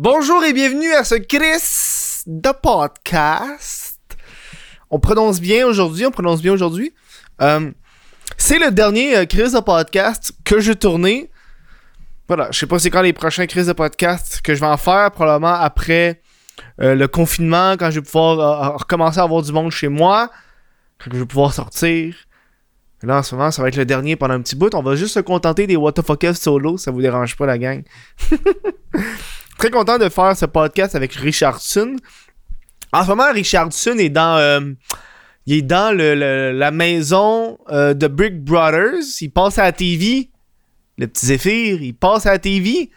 Bonjour et bienvenue à ce Chris de podcast. On prononce bien aujourd'hui, on prononce bien aujourd'hui. Euh, c'est le dernier euh, Chris de podcast que je tournais. Voilà, je sais pas c'est quand les prochains Chris de podcast que je vais en faire, probablement après euh, le confinement, quand je vais pouvoir recommencer à avoir du monde chez moi, quand je vais pouvoir sortir. Là, en ce moment, ça va être le dernier pendant un petit bout. On va juste se contenter des What solo, ça vous dérange pas, la gang? Très content de faire ce podcast avec Richardson. En ce moment, Richardson est dans, euh, la maison euh, de Brick Brothers. Il passe à la TV. Le petit Zéphyr, il passe à la TV.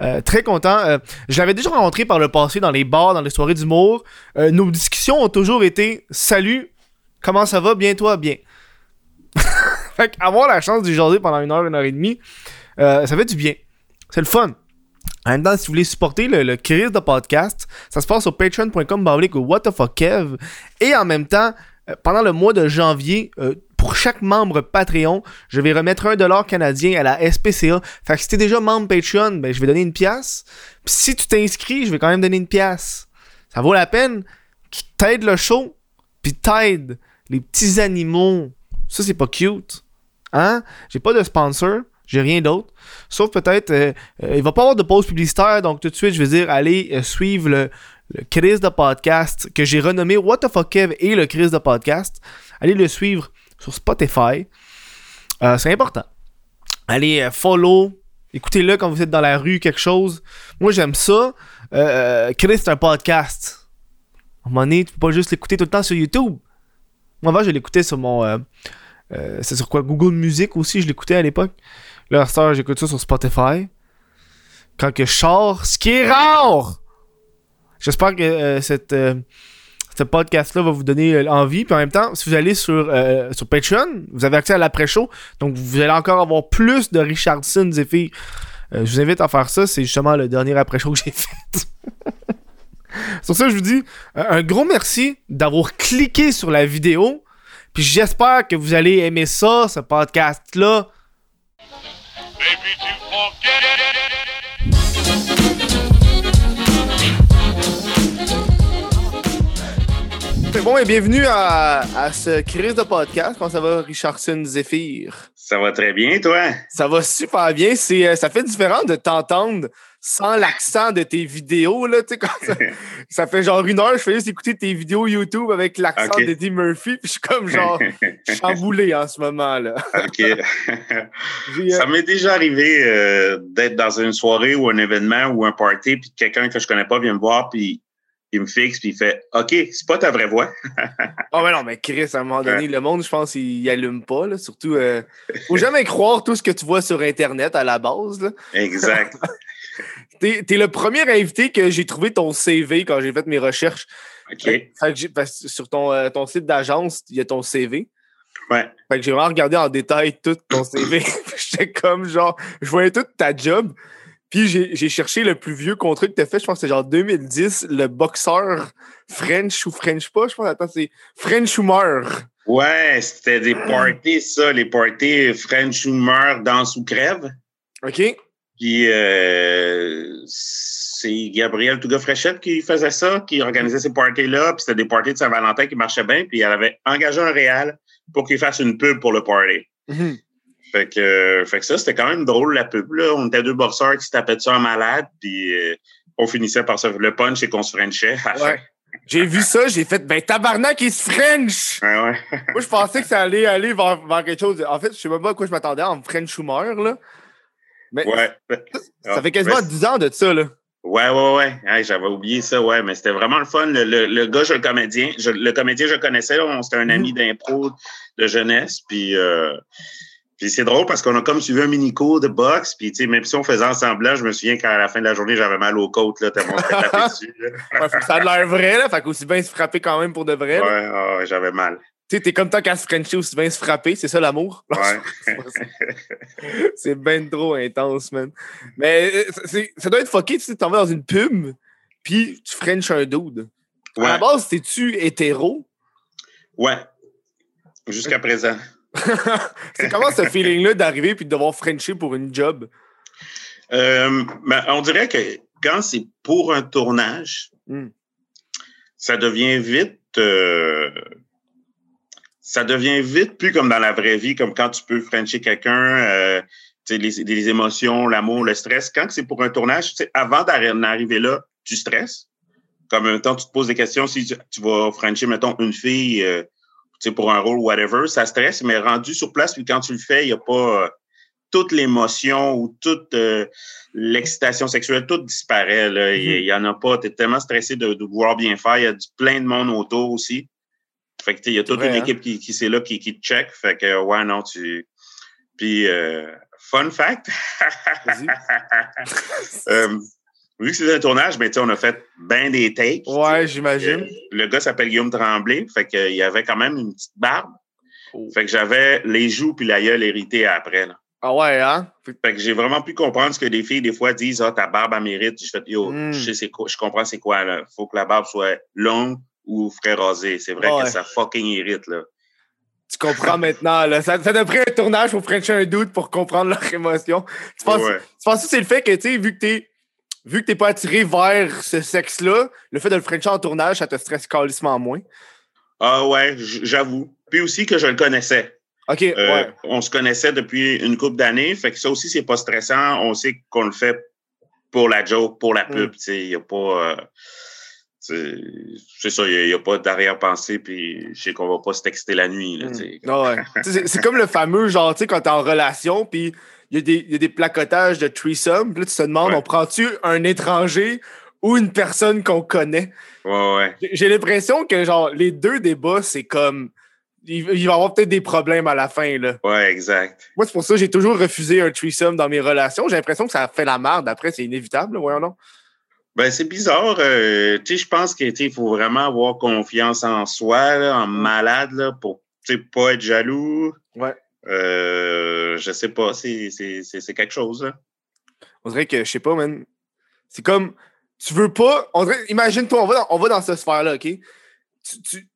Euh, très content. Je l'avais déjà rencontré par le passé dans les bars, dans les soirées d'humour. Nos discussions ont toujours été Salut, comment ça va? Bien toi? Bien. fait avoir la chance de jaser pendant une heure, une heure et demie, ça fait du bien. C'est le fun. En même temps, si vous voulez supporter le, le Chris de podcast, ça se passe sur patreon.com what the fuck Kev. Et en même temps, euh, pendant le mois de janvier, euh, pour chaque membre Patreon, je vais remettre un dollar canadien à la SPCA. Fait que si t'es déjà membre Patreon, ben je vais donner une pièce. Puis si tu t'inscris, je vais quand même donner une pièce. Ça vaut la peine. Qui t'aide le show, puis t'aide les petits animaux. Ça, c'est pas cute. Hein? J'ai pas de sponsor. J'ai rien d'autre. Sauf peut-être, euh, euh, il va pas avoir de pause publicitaire, donc tout de suite, je vais dire, allez euh, suivre le, Chris de podcast que j'ai renommé What the fuck Kev et le Chris de podcast. Allez le suivre sur Spotify. Euh, c'est important. Allez euh, follow. Écoutez-le quand vous êtes dans la rue, quelque chose. Moi, j'aime ça. Chris, c'est un podcast. À un moment donné, tu peux pas juste l'écouter tout le temps sur YouTube. Moi, avant, je l'écoutais sur mon. c'est sur quoi? Google Music aussi, je l'écoutais à l'époque. Là, à j'écoute ça sur Spotify. Quand que je sors, ce qui est rare! J'espère que euh, cette, euh, ce podcast-là va vous donner euh, envie. Puis en même temps, si vous allez sur, sur Patreon, vous avez accès à l'après-show. Donc vous allez encore avoir plus de Richardson Zephyr. Euh, je vous invite à faire ça. C'est justement le dernier après-show que j'ai fait. sur ça, je vous dis un gros merci d'avoir cliqué sur la vidéo. Puis j'espère que vous allez aimer ça, ce podcast-là. Bon et bienvenue à, à ce crise de podcast. Comment ça va, Richardson Zephyr? Ça va très bien, toi? Ça va super bien. C'est, euh, ça fait différent de t'entendre sans l'accent de tes vidéos. Là, quand ça, ça fait genre une heure, je fais juste écouter tes vidéos YouTube avec l'accent Ok. d'Eddie Murphy. Puis je suis comme genre chamboulé en ce moment. là. OK. Euh, Ça m'est déjà arrivé euh, d'être dans une soirée ou un événement ou un party, puis quelqu'un que je connais pas vient me voir, puis il me fixe, puis il fait OK, c'est pas ta vraie voix. Oh, mais non, mais Chris, à un moment donné, le monde, je pense, il, il allume pas. Là, surtout, euh, faut jamais croire tout ce que tu vois sur Internet à la base. Là. Exact. T'es, t'es le premier invité que j'ai trouvé ton CV quand j'ai fait mes recherches. OK. Fait que j'ai- parce que sur ton, euh, ton site d'agence, il y a ton CV. Ouais. Fait que j'ai vraiment regardé en détail tout ton CV. J'étais comme genre, je voyais toute ta job. Puis j'ai, cherché le plus vieux contrat que t'as fait. Je pense que c'est genre 2010, le boxeur French ou French pas. Je pense, attends, c'est French ou meurt. Ouais, c'était des parties, ça, les parties French Humor, danse ou crève. OK? Puis euh, c'est Gabriel Touga-Fréchette qui faisait ça, qui organisait ces parties-là. Puis c'était des parties de Saint-Valentin qui marchaient bien. Puis elle avait engagé un réal pour qu'il fasse une pub pour le party. Mhm. Fait que, euh, fait que ça, c'était quand même drôle, la pub. Là. On était deux boxeurs qui se tapaient dessus en malade, puis euh, on finissait par ça. Le punch, c'est qu'on se frenchait. Ouais. J'ai vu ça, j'ai fait, ben tabarnak, il se French! Ouais, ouais. Moi, je pensais que ça allait aller vers, vers quelque chose. En fait, je sais même pas à quoi je m'attendais en French Schumer, là. Mais Ouais. ça fait quasiment Ouais, 10 ans de ça, là. Ouais, ouais, ouais. Hey, J'avais oublié ça, ouais, mais c'était vraiment le fun. Le, le, le gars, je le comédien. Je, le comédien, je le connaissais. on- C'était un ami d'impro de jeunesse. Puis, euh, puis c'est drôle parce qu'on a comme suivi un mini cours de boxe. Puis, tu sais, même si on faisait semblant, je me souviens qu'à la fin de la journée, j'avais mal aux côtes, là, tellement on s'était tapé dessus. là. Ouais, faut que ça a l'air vrai, là. Fait qu'aussi bien se frapper quand même pour de vrai. Ouais, ouais, j'avais mal. Tu sais, t'es comme tant qu'à se Frencher, aussi bien se frapper. C'est ça l'amour? Ouais. c'est ben trop intense, man. Mais euh, ça doit être fucké, tu sais, t'en vas dans une pub, puis tu French un dude. À la base, t'es-tu hétéro? ouais. Jusqu'à présent. c'est comment ce feeling-là d'arriver puis de devoir Frencher pour une job? Euh, ben, on dirait que quand c'est pour un tournage, Hmm. ça devient vite. euh, ça devient vite plus comme dans la vraie vie, comme quand tu peux frencher quelqu'un, euh, les, les émotions, l'amour, le stress. Quand c'est pour un tournage, avant d'arri- d'arriver là, tu stresses. Comme en même temps, tu te poses des questions si tu, tu vas frencher, mettons, une fille euh, sais, pour un rôle, whatever, ça stresse, mais rendu sur place, puis quand tu le fais, il n'y a pas euh, toute l'émotion ou toute euh, l'excitation sexuelle, tout disparaît. là. Il Mhm. il y en a pas. Tu es tellement stressé de, de vouloir bien faire. Il y a du, plein de monde autour aussi. Fait que, il y a toute vrai, une hein? équipe qui, qui c'est là, qui, qui te check. Fait que, ouais, non, tu. Puis, euh, fun fact. Euh, vu que c'est un tournage, sais, on a fait bien des takes. Ouais, j'imagine. Euh, Le gars s'appelle Guillaume Tremblay. Fait qu'il y avait quand même une petite barbe. Oh. Fait que j'avais les joues puis la gueule héritée après. Là. Ah ouais, hein? Fait que- j'ai vraiment pu comprendre ce que des filles, des fois, disent Ah, ta barbe, elle mérite. Je fais Yo, Mm. je sais c'est quoi, je comprends c'est quoi. Là. Faut que la barbe soit longue ou frais rasée. C'est vrai Ouais. que ça fucking irrite. Là. Tu comprends maintenant, là. Ça, ça t'a pris un tournage pour frencher un doute pour comprendre leur émotion. Tu penses, Ouais. tu penses que c'est le fait que, tu sais, vu que t'es vu que t'es pas attiré vers ce sexe-là, le fait de le frencher en tournage, ça te stresse calissement moins. Ah ouais, j'avoue. Puis aussi que je le connaissais. OK, Euh, ouais. On se connaissait depuis une couple d'années. Fait que ça aussi, c'est pas stressant. On sait qu'on le fait pour la joke, pour la Mm. pub. Il n'y a pas. euh, c'est ça, il n'y a, pas d'arrière-pensée. Puis je sais qu'on va pas se texter la nuit. Là, Mm. tu sais. Ah ouais. Tu sais, c'est- c'est comme le fameux, genre, tu sais, quand t'es en relation, puis il y, a des- il y a des placotages de threesome, puis là, tu te demandes, Ouais. on prend-tu un étranger ou une personne qu'on connaît? Ouais, ouais. J'ai- l'impression que, genre, les deux débats, c'est comme... Il, il va y avoir peut-être des problèmes à la fin, là. Ouais, exact. Moi, c'est pour ça que j'ai toujours refusé un threesome dans mes relations. J'ai l'impression que ça fait la merde. Après, c'est inévitable, là, voyons non. Ben, c'est bizarre. euh, tu sais, je pense qu'il faut vraiment avoir confiance en soi, là, en malade, là, pour tu sais, pas être jaloux. Ouais. Euh, je sais pas, c'est c'est- c'est- c'est quelque chose. Là. On dirait que, je sais pas, man. C'est comme, tu veux pas. On dirait, imagine-toi, on va dans, on va dans cette sphère-là, OK? Tu,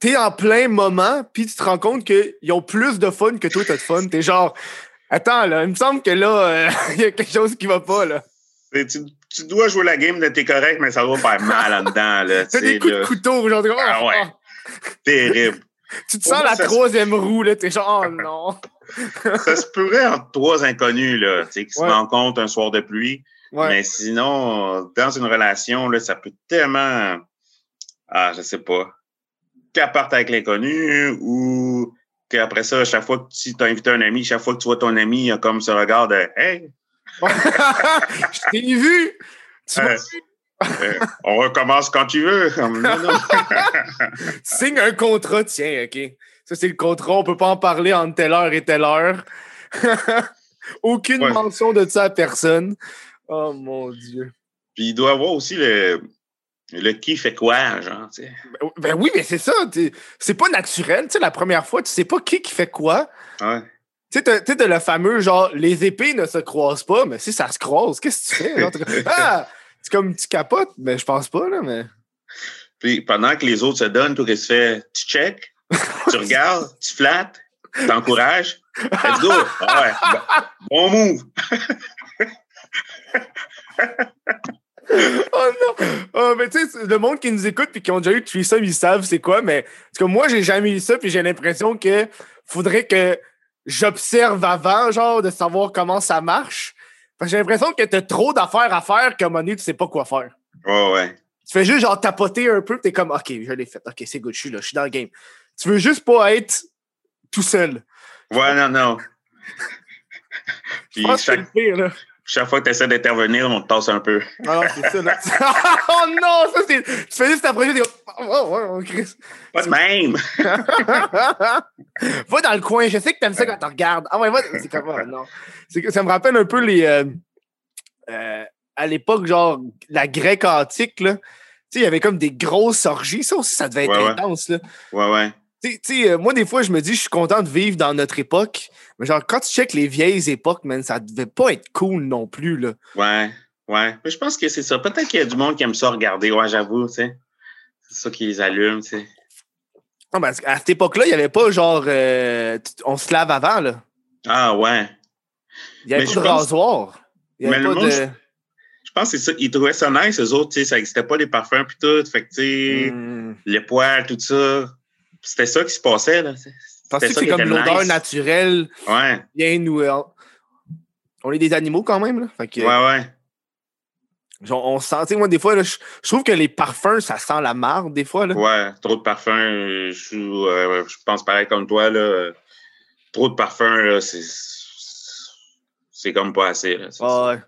tu es en plein moment, puis tu te rends compte qu'ils ont plus de fun que toi, t'as de fun. T'es genre, attends, là, il me semble que là, euh, il y a quelque chose qui va pas, là. Tu, tu dois jouer la game de t'es correct, mais ça va faire mal en dedans. Là, T'as des coups là. de couteau, genre, Ah ouais. oh. Terrible. tu te sens moi, la se- troisième roue, là, t'es genre, oh non. ça se pourrait entre trois inconnus là, tu sais, qui Ouais. se rencontrent un soir de pluie. Ouais. Mais sinon, dans une relation, là, ça peut tellement. Ah, je sais pas. Qu'elle parte avec l'inconnu ou qu'après ça, chaque fois que tu as invité un ami, chaque fois que tu vois ton ami, il y a comme ce regard de Hey, Je t'ai vu! Tu Euh, euh, on recommence quand tu veux. Signes un contrat, tiens, OK. Ça, c'est le contrat, on peut pas en parler entre telle heure et telle heure. Aucune Ouais. mention de ça à personne. Oh mon Dieu. Puis il doit avoir aussi le, le qui fait quoi, genre. Ben, ben oui, mais c'est ça. C'est pas naturel. Tu sais, la première fois, tu sais pas qui qui fait quoi. Ouais. Tu sais, t'as le fameux genre, les épées ne se croisent pas, mais si ça se croise, qu'est-ce que tu fais? Ah! C'est comme tu capotes, mais je pense pas, là, mais. Puis pendant que les autres se donnent, toi, qu'est-ce que tu fais? Tu check, tu regardes, tu flattes, tu t'encourages. Let's go! Ah ouais, bon, move! Oh non! Oh, mais tu sais, le monde qui nous écoute puis qui ont déjà eu threesome, ils savent c'est quoi, mais parce que moi, j'ai jamais eu ça puis j'ai l'impression que faudrait que j'observe avant, genre, de savoir comment ça marche. J'ai l'impression que t'as trop d'affaires à faire moment donné, tu sais pas quoi faire. Ouais, ouais. Tu fais juste, genre, tapoter un peu t'es comme, OK, je l'ai fait. OK, c'est good, je suis là, je suis dans le game. Tu veux juste pas être tout seul. Ouais, non, non. Je Puis chaque, pire, là. Chaque fois que tu essaies d'intervenir, on te tasse un peu. Non, c'est ça, là. oh non, ça c'est. Tu fais juste t'approcher, t'es comme, oh, oh, oh, Chris. Pas de même! va dans le coin, je sais que t'aimes ça quand tu regardes. Ah ouais, va. C'est comme oh, non. Ça me rappelle un peu les. euh, euh, à l'époque, genre, la grecque antique, là. Tu sais, il y avait comme des grosses orgies. Ça aussi, ça devait être Ouais, ouais. intense, là. Ouais, ouais. Tu sais- tu sais, euh, moi, des fois, je me dis, je suis content de vivre dans notre époque. Mais genre, quand tu checkes les vieilles époques, man, ça devait pas être cool non plus, là. Ouais, ouais. Mais je pense que c'est ça. Peut-être qu'il y a du monde qui aime ça regarder. Ouais, j'avoue, tu sais. C'est ça qui les allume, tu sais. Non, parce qu'à cette époque-là, il n'y avait pas genre. euh, on se lave avant, là. Ah, ouais. Il n'y avait Mais pas de pense- rasoir. Il avait pas de. Je pense que c'est ça. Ils trouvaient ça nice, eux autres, tu sais, ça n'existait pas les parfums puis tout. Fait que, tu sais, Hmm. les poils, tout ça. C'était ça qui se passait, là. Penses-tu que c'est comme l'odeur nice. naturelle Ouais, vient nous. On est des animaux quand même, là. Fait que, ouais, ouais. genre, on sent. Tu sais, moi, des fois, là, je je trouve que les parfums, ça sent la marde, des fois, là. Ouais, trop de parfums. euh, Je, euh, je pense pareil comme toi, là. Trop de parfums, là, c'est. C'est comme pas assez, là. Ah ouais.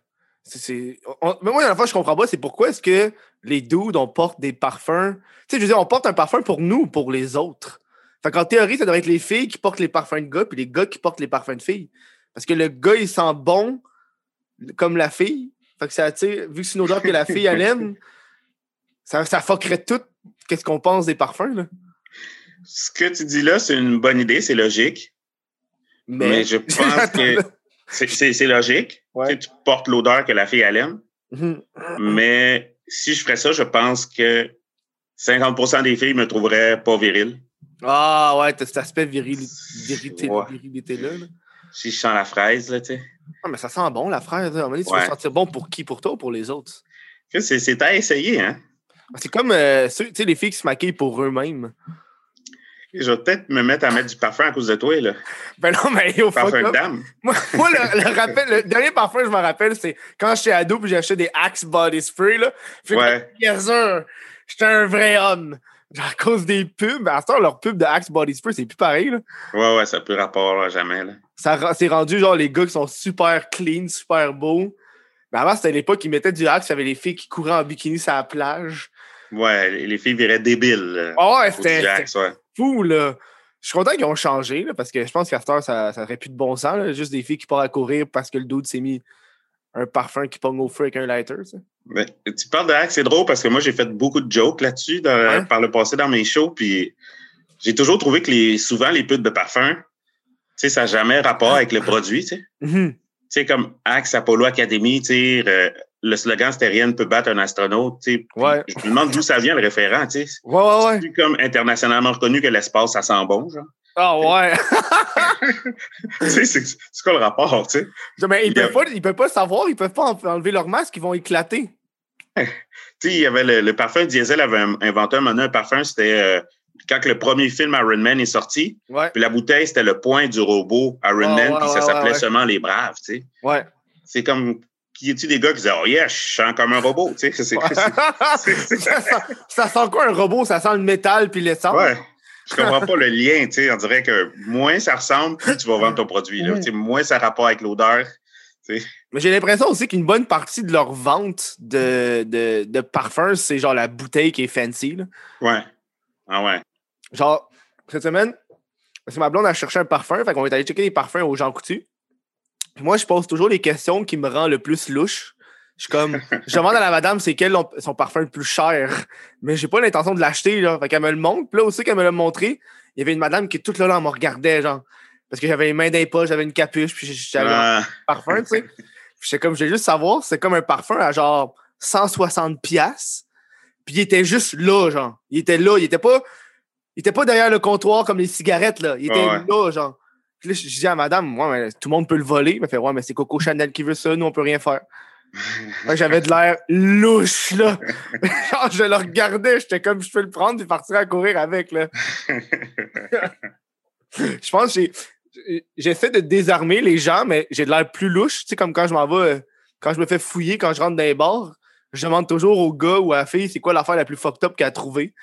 On- Mais moi, la fois, je comprends pas, c'est pourquoi est-ce que les dudes, on porte des parfums? Tu sais, je veux dire, on porte un parfum pour nous ou pour les autres. Fait qu'en théorie, ça devrait être les filles qui portent les parfums de gars, puis les gars qui portent les parfums de filles. Parce que le gars, il sent bon comme la fille. Fait que ça, vu que c'est une odeur que la fille, elle aime, ça, ça fuckerait tout qu'est-ce qu'on pense des parfums, là. Ce que tu dis là, c'est une bonne idée, c'est logique. Mais, je pense que c'est- logique. Ouais. Tu sais, Tu portes l'odeur que la fille aime. Mhm. Mais si je ferais ça, je pense que 50% des filles me trouveraient pas viril. Ah ouais, t'as cet aspect viril, virilité, Ouais. virilité-là. là. Si je sens la fraise, là, tu sais. Ah, mais ça sent bon, la fraise. là. À un moment donné, tu Ouais. vas sentir bon pour qui? Pour toi ou pour les autres? C'est c'est à essayer, hein. C'est comme euh, ceux- tu sais, les filles qui se maquillent pour eux-mêmes. Je vais peut-être me mettre à mettre du parfum à cause de toi, là. Ben non, mais au Parfum de dame. Moi, moi, le, le rappel, le dernier parfum que je me rappelle, c'est quand j'étais ado puis j'ai acheté des Axe Body Spray. Là. Puis Ouais. j'étais un vrai homme. Genre, à cause des pubs. À ce temps, leur pub de Axe Body Spray, c'est plus pareil. Là. Ouais, ouais, ça peut rapport, là, jamais, là. Ça c'est rendu genre les gars qui sont super clean, super beaux. Mais avant, c'était l'époque ils mettaient du Axe, il y avait les filles qui couraient en bikini sur la plage. Ouais, les les filles viraient débiles. Ah ouais, c'était ouais. fou, là. Je suis content qu'ils ont changé, là, parce que je pense heure, ça, ça aurait plus de bon sens. là. Juste des filles qui partent à courir parce que le dude s'est mis un parfum qui pogne au feu avec un lighter. ça. Ben, tu parles de hack, c'est drôle parce que moi, j'ai fait beaucoup de jokes là-dessus par le passé dans mes shows. Puis j'ai toujours trouvé que les, souvent, les pubs de parfum, tu sais, ça n'a jamais rapport avec le produit. Tu sais, Mhm. Tu sais, comme Axe Apollo Academy, tu sais, euh, le slogan c'était rien ne peut battre un astronaute. tu sais. Ouais. Je me demande d'où ça vient le référent. Tu sais. Ouais, ouais, ouais. C'est comme internationalement reconnu que l'espace, ça sent bon. Genre. Ah ouais. Tu sais, c'est quoi le rapport? Tu sais? Mais ils Il a- peuvent, pas, ils peuvent pas savoir, ils peuvent pas en- enlever leur masque, ils vont éclater. Tu sais, il y avait le, le parfum Diesel avait inventé un moment un parfum, c'était euh, quand le premier film Iron Man est sorti, Ouais. puis la bouteille, c'était le point du robot Iron Ah, Man, ouais, puis ça s'appelait ouais, seulement Les Braves, tu sais. Ouais. C'est comme, y a-tu des gars qui disaient, oh yeah, je sens comme un robot, tu sais. Ça sent quoi un robot? Ça sent le métal puis l'essence? Ouais. Je comprends pas le lien, tu sais. On dirait que moins ça ressemble, plus tu vas vendre ton produit, là. Mm. Tu sais, moins ça a rapport avec l'odeur. Mais j'ai l'impression aussi qu'une bonne partie de leur vente de, de, de parfums, c'est genre la bouteille qui est fancy. là. Ouais. Ah ouais. Genre, cette semaine, parce que ma blonde a cherché un parfum, fait qu'on est allé checker des parfums aux Jean Coutu. Puis moi, je pose toujours les questions qui me rendent le plus louche. Je suis comme, je demande à la madame c'est quel son- parfum le plus cher, mais j'ai pas l'intention de l'acheter, là. Fait qu'elle me le montre. Puis là aussi qu'elle me l'a montré, il y avait une madame qui, toute là, là, elle me regardait, genre. Parce que j'avais les mains dans les poches, j'avais une capuche, puis j'avais un parfum, tu sais. Puis j'étais comme, je vais juste savoir, c'est comme un parfum à genre 160 pièces. Puis il était juste là, genre. Il était là, il était pas, il était pas derrière le comptoir comme les cigarettes, là. Il était ouais. là, genre. Puis là, je dis à madame, ouais, mais tout le monde peut le voler. Elle me fait, ouais, mais c'est Coco Chanel qui veut ça, nous, on peut rien faire. J'avais de l'air louche, là. genre, je le regardais, j'étais comme, je peux le prendre et partir à courir avec, là. Je pense que j'essaie de désarmer les gens, mais j'ai de l'air plus louche. Tu sais, comme quand je m'en vais, euh, quand je me fais fouiller, quand je rentre dans les bars, je demande toujours au gars ou à la fille c'est quoi l'affaire la plus fucked up qu'elle a trouvée.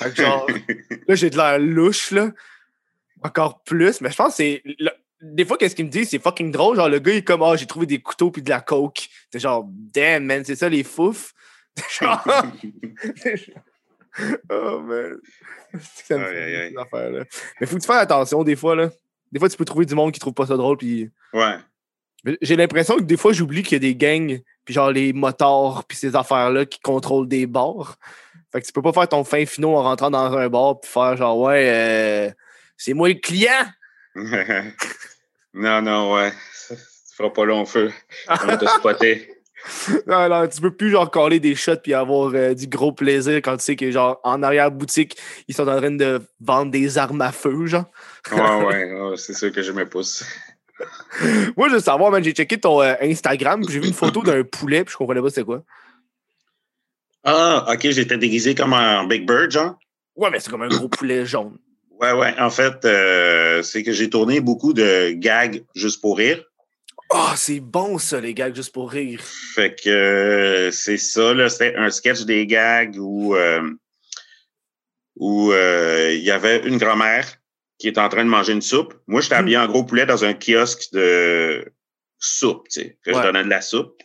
Fait que genre, là, j'ai de l'air louche, là. Encore plus. Mais je pense que c'est. Des fois, qu'est-ce qu'il me dit, c'est fucking drôle. Genre, le gars, il est comme, ah, j'ai trouvé des couteaux puis de la coke. C'est genre, damn, man, c'est ça les fouf. genre, oh, man. Ça me Aïe, fait aïe, rire, aïe. ces affaires-là. Mais faut que tu fasses attention des fois, là. Des fois, tu peux trouver du monde qui trouve pas ça drôle, puis ouais. J'ai l'impression que des fois, j'oublie qu'il y a des gangs, puis genre les motards, puis ces affaires-là qui contrôlent des bars. Fait que tu peux pas faire ton fin finot en rentrant dans un bar, puis faire genre, ouais, euh, c'est moi le client. non, non, ouais. Tu feras pas long feu. On va te spotter. Non, non, tu peux plus genre coller des shots puis avoir euh, du gros plaisir quand tu sais que genre en arrière-boutique, ils sont en train de vendre des armes à feu, genre. Ouais, ouais, ouais, c'est sûr que je me pousse. Moi, je veux savoir, man, j'ai checké ton euh, Instagram, j'ai vu une photo d'un poulet, puis je comprenais pas c'était quoi. Ah, OK, j'étais déguisé comme un Big Bird, genre. Ouais, mais c'est comme un gros poulet jaune. Ouais, ouais. En fait, euh, c'est que j'ai tourné beaucoup de gags juste pour rire. Ah, c'est bon ça, les gags, juste pour rire. Fait que euh, c'est ça, là. C'était un sketch des gags où euh, où il y avait une grand-mère qui était en train de manger une soupe. Moi, j'étais Hmm. habillé en gros poulet dans un kiosque de soupe, tu sais, que Ouais. je donnais de la soupe.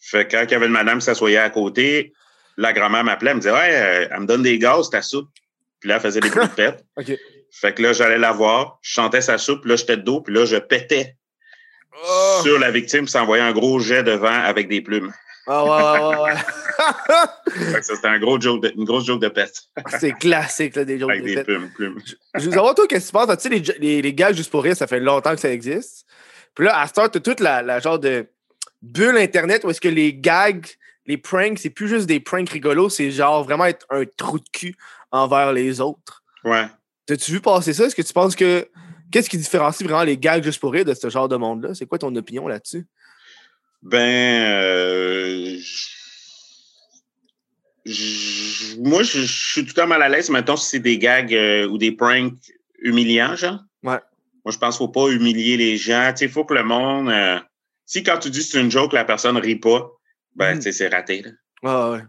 Fait que quand il y avait une madame qui s'assoyait à côté, la grand-mère m'appelait, elle me disait Ouais, elle me donne des gaz, ta soupe. Puis là, elle faisait des bruits de pète. OK. Fait que là, j'allais la voir, je chantais sa soupe, là, j'étais de dos, puis là, je pétais Ah, sur la victime, sans envoyer un gros jet de vent avec des plumes. Ah, ouais, ouais, ouais. Que ça, c'était un gros joke de, une grosse joke de pète. c'est classique, là, des jokes Avec de des plumes, plumes. Je veux savoir, toi, qu'est-ce que tu penses? Tu sais, les, les, les gags juste pour rire, ça fait longtemps que ça existe? Puis là, à ce temps, t'as toute la, la genre de bulle Internet où est-ce que les gags, les pranks, c'est plus juste des pranks rigolos, c'est genre vraiment être un trou de cul envers les autres. Ouais. T'as-tu vu passer ça? Est-ce que tu penses que. Qu'est-ce qui différencie vraiment les gags juste pour rire de ce genre de monde-là? C'est quoi ton opinion là-dessus? Ben, euh, j- moi, je, suis tout le temps mal à l'aise, mettons, si c'est des gags euh, ou des pranks humiliants, genre. Ouais. Moi, je pense qu'il ne faut pas humilier les gens. Tu sais, il faut que le monde. euh, si quand tu dis que c'est une joke, la personne rit pas, ben, Mm. tu sais, c'est raté. là. Ah ouais.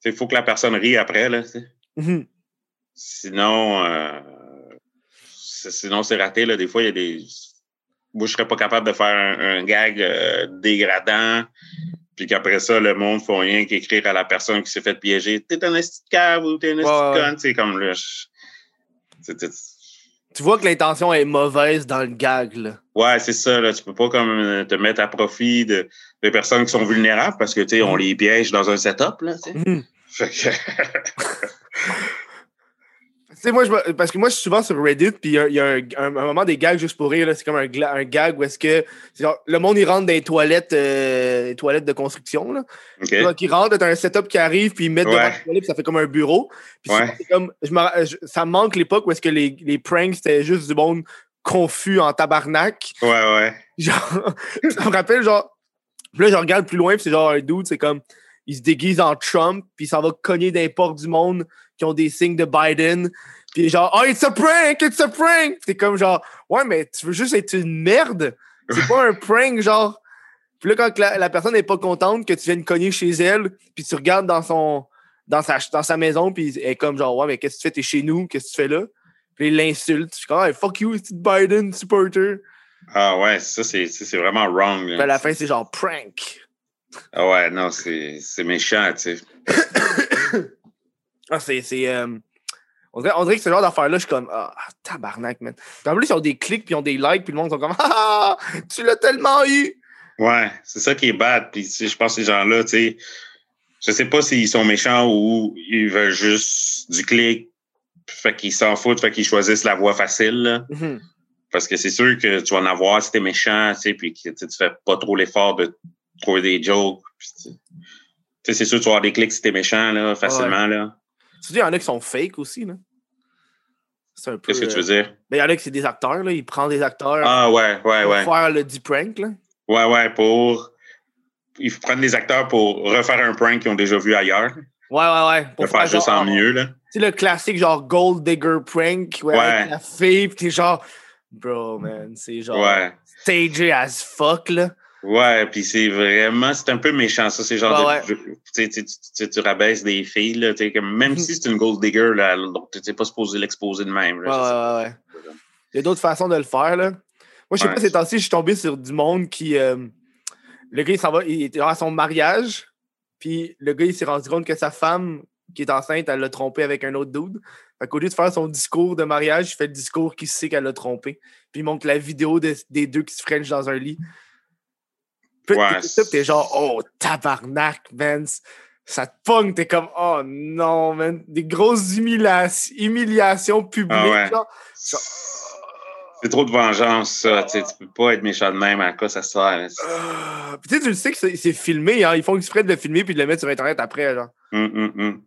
sais, Il faut que la personne rie après, là. tu Mhm. Sinon, euh, c'est- sinon c'est raté. Là. Des fois, il y a des. Moi, je serais pas capable de faire un, un gag euh, dégradant, puis qu'après ça, le monde ne fait rien qu'écrire à la personne qui s'est fait piéger. T'es un esti de cave ou t'es un esti Ouais, de ouais. conne? C'est comme c'est- Tu vois que l'intention est mauvaise dans le gag, là. Ouais, c'est ça. Là. Tu peux pas comme euh, te mettre à profit de, de personnes qui sont vulnérables parce que tu sais, on les piège dans un setup. Là. Mhm. Fait que- sais, moi, je parce que moi, je suis souvent sur Reddit, puis il y a, il y a un, un- un moment des gags juste pour rire, là, c'est comme un, gag où est-ce que genre, le monde, il rentre dans les toilettes, euh, les toilettes de construction, là. OK. Donc, ils rentrent, t'as un setup qui arrive, puis ils mettent devant Ouais. la toilette, puis ça fait comme un bureau. Puis Ouais. souvent, c'est comme, je me ra- je- ça me manque l'époque où est-ce que les, les pranks, c'était juste du monde confus en tabarnak. Ouais, ouais. Genre, ça me rappelle, genre, là, je regarde plus loin, puis c'est genre un dude, c'est comme, il se déguise en Trump, puis s'en va cogner les portes du monde qui ont des signes de Biden. Puis genre, oh, it's a prank, it's a prank! T'es comme genre, ouais, mais tu veux juste être une merde? C'est pas un prank, genre. Puis là, quand la, la personne n'est pas contente que tu viennes cogner chez elle, puis tu regardes dans son dans sa, dans sa maison, puis elle est comme genre, ouais, mais qu'est-ce que tu fais? T'es chez nous, qu'est-ce que tu fais là? Puis il l'insulte. Je suis comme, hey, fuck you, c'est Biden supporter. Ah ouais, ça, c'est vraiment wrong. là. Puis à la fin, c'est genre prank. Ah ouais, non, c'est méchant, tu sais. Ah, c'est. euh, on, dirait, on dirait que ce genre d'affaire-là, je suis comme. Ah, tabarnak, man. Puis en plus, ils ont des clics, puis ils ont des likes, puis le monde sont comme. Ah, tu l'as tellement eu! Ouais, c'est ça qui est bad. Puis tu sais, je pense que ces gens-là, tu sais, je sais pas s'ils sont méchants ou ils veulent juste du clic, fait qu'ils s'en foutent, fait qu'ils choisissent la voie facile. là. Mhm. Parce que c'est sûr que tu vas en avoir si t'es méchant, tu sais, puis que tu fais pas trop l'effort de trouver des jokes. c'est sûr tu vas avoir des clics si t'es méchant, là, facilement, là. Tu dis, il y en a qui sont fake aussi, là. C'est un peu. Qu'est-ce que tu euh, veux dire? Ben, il y en a qui c'est des acteurs, là. Ils prennent des acteurs Ah ouais, ouais, pour ouais. faire le deep prank, là. Ouais, ouais, pour. Ils prennent des acteurs pour refaire un prank qu'ils ont déjà vu ailleurs. Ouais, ouais, ouais. Pour faire juste genre, en mieux, là. Tu sais, le classique, genre Gold Digger prank, ouais, Ouais. avec la fille, pis t'es genre. Bro, man, c'est genre. Ouais. Stagé as fuck, là. Ouais, puis c'est vraiment, c'est un peu méchant, ça. C'est genre, Ouais, de- tu, tu, tu, tu- rabaisses des filles, là, comme, même Mhm. si c'est une gold digger, là, tu n'es pas supposé l'exposer de même. Ouais, là, ouais, ouais, ouais. Il y a d'autres façons de le faire, là. Moi, je sais pas, ces temps-ci, je suis tombé sur du monde qui. euh, le gars, il s'en va, il était à son mariage, puis le gars, il s'est rendu compte que sa femme, qui est enceinte, elle l'a trompé avec un autre dude. Fait qu'au lieu de faire son discours de mariage, il fait le discours qui sait qu'elle l'a trompé. Puis il montre la vidéo de- des deux qui se frenchent dans un lit. Puis Ouais, ça, t'es genre, oh, tabarnak, man. Ça te pogne, t'es comme, oh non, man. Des grosses humiliations, humiliations publiques. Ah ouais. genre. C'est trop de vengeance, ça. Tu peux pas être méchant de même à quoi ça sert. là. Ah, puis tu sais, tu le sais que c'est filmé, hein. Ils font exprès de le filmer puis de le mettre sur Internet après, genre. Hum, hum, hum.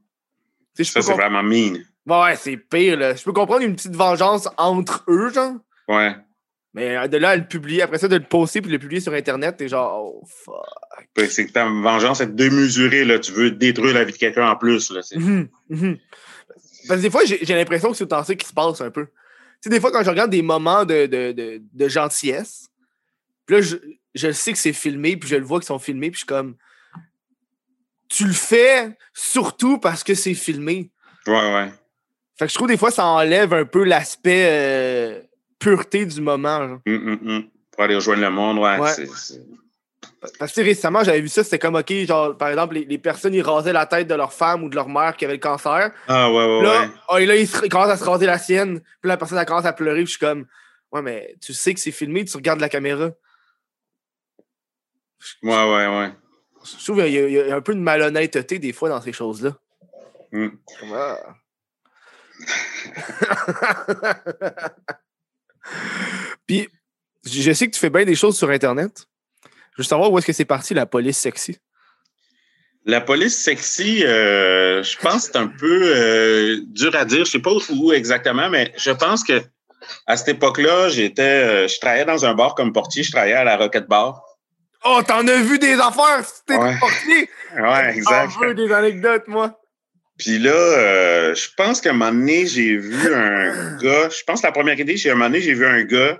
Ça, c'est vraiment mean. Ouais, c'est pire, là. Je peux comprendre une petite vengeance entre eux, genre. Ouais. Mais euh, de là à le publier, après ça, de le poster puis de le publier sur Internet, t'es genre, oh fuck. C'est que ta vengeance est démesurée, là. Tu veux détruire la vie de quelqu'un en plus, là. Mhm, mhm. Parce que des fois, j'ai j'ai l'impression que c'est autant ça qui se passe un peu. Tu sais, des fois, quand je regarde des moments de, de, de, de gentillesse, puis là, je, je sais que c'est filmé, puis je le vois qu'ils sont filmés, puis je suis comme. Tu le fais surtout parce que c'est filmé. Ouais, ouais. Fait que je trouve des fois, ça enlève un peu l'aspect euh, pureté du moment. genre. Hum, hum, hum. Pour aller rejoindre le monde, ouais. Parce que récemment, j'avais vu ça, c'était comme, OK, genre, par exemple, les, les personnes, ils rasaient la tête de leur femme ou de leur mère qui avait le cancer. Ah, ouais, ouais, Là, ouais. ah, et là, il, se- il commence à se raser la sienne. Puis la personne, elle commence à pleurer. Puis je suis comme, ouais, mais tu sais que c'est filmé, tu regardes la caméra. Ouais, ouais, ouais. Je trouve qu'il y, a- il y a un peu de malhonnêteté des fois dans ces choses-là. Comme, ah. Puis, je sais que tu fais bien des choses sur Internet. Je veux savoir où est-ce que c'est parti, la police sexy? La police sexy, euh, je pense que c'est un peu euh, dur à dire. Je sais pas où exactement, mais je pense que à cette époque-là, j'étais, euh, je travaillais dans un bar comme portier. Je travaillais à la Rocket Bar. Oh, t'en as vu des affaires! C'était Ouais. portier! Ouais, exact. J'en veux des anecdotes, moi. Puis là, euh, je pense qu'à un moment donné, j'ai vu un gars. Je pense que la première idée, c'est à un moment donné, j'ai vu un gars